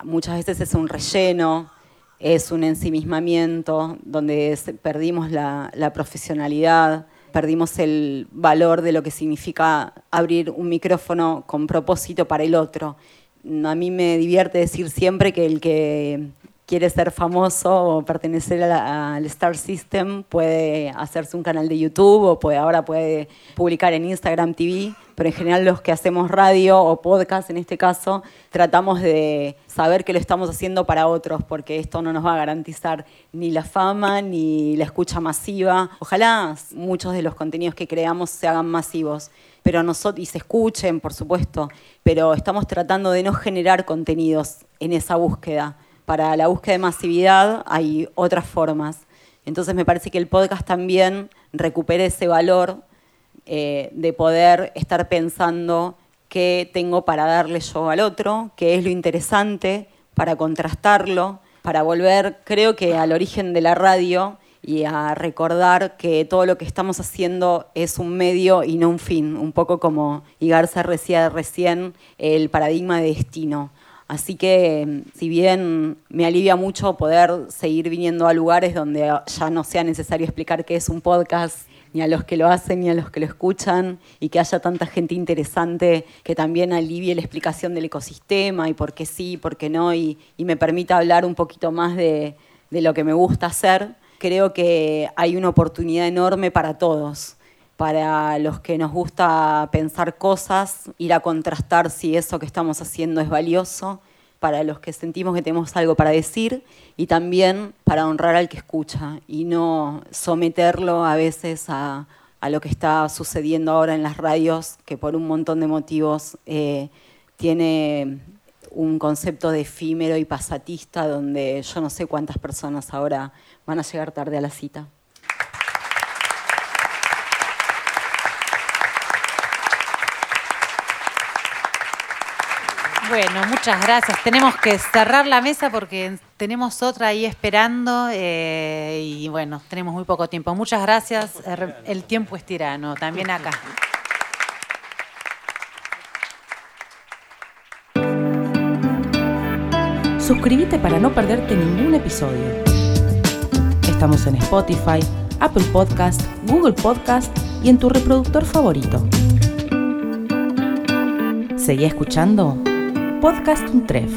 muchas veces es un relleno, es un ensimismamiento, donde perdimos la, profesionalidad, perdimos el valor de lo que significa abrir un micrófono con propósito para el otro. A mí me divierte decir siempre que el que quiere ser famoso o pertenecer al Star System puede hacerse un canal de YouTube o puede, ahora puede publicar en Instagram TV pero en general los que hacemos radio o podcast en este caso, tratamos de saber que lo estamos haciendo para otros, porque esto no nos va a garantizar ni la fama ni la escucha masiva. Ojalá muchos de los contenidos que creamos se hagan masivos pero nosotros, y se escuchen, por supuesto, pero estamos tratando de no generar contenidos en esa búsqueda. Para la búsqueda de masividad hay otras formas. Entonces me parece que el podcast también recupera ese valor eh, de poder estar pensando qué tengo para darle yo al otro, qué es lo interesante, para contrastarlo, para volver, creo que al origen de la radio, y a recordar que todo lo que estamos haciendo es un medio y no un fin, un poco como Igarza decía recién, el paradigma de destino. Así que si bien me alivia mucho poder seguir viniendo a lugares donde ya no sea necesario explicar qué es un podcast, ni a los que lo hacen, ni a los que lo escuchan, y que haya tanta gente interesante que también alivie la explicación del ecosistema y por qué sí, por qué no, y, me permita hablar un poquito más de lo que me gusta hacer creo que hay una oportunidad enorme para todos, para los que nos gusta pensar cosas, ir a contrastar si eso que estamos haciendo es valioso, para los que sentimos que tenemos algo para decir y también para honrar al que escucha y no someterlo a veces a, lo que está sucediendo ahora en las radios, que por un montón de motivos eh, tiene un concepto de efímero y pasatista donde yo no sé cuántas personas ahora van a llegar tarde a la cita. Bueno, muchas gracias. Tenemos que cerrar la mesa porque tenemos otra ahí esperando eh, y bueno, tenemos muy poco tiempo. Muchas gracias. El tiempo es tirano, también acá. Suscríbete para no perderte ningún episodio. Estamos en Spotify, Apple Podcast, Google Podcast y en tu reproductor favorito. Seguí escuchando Podcast Untref.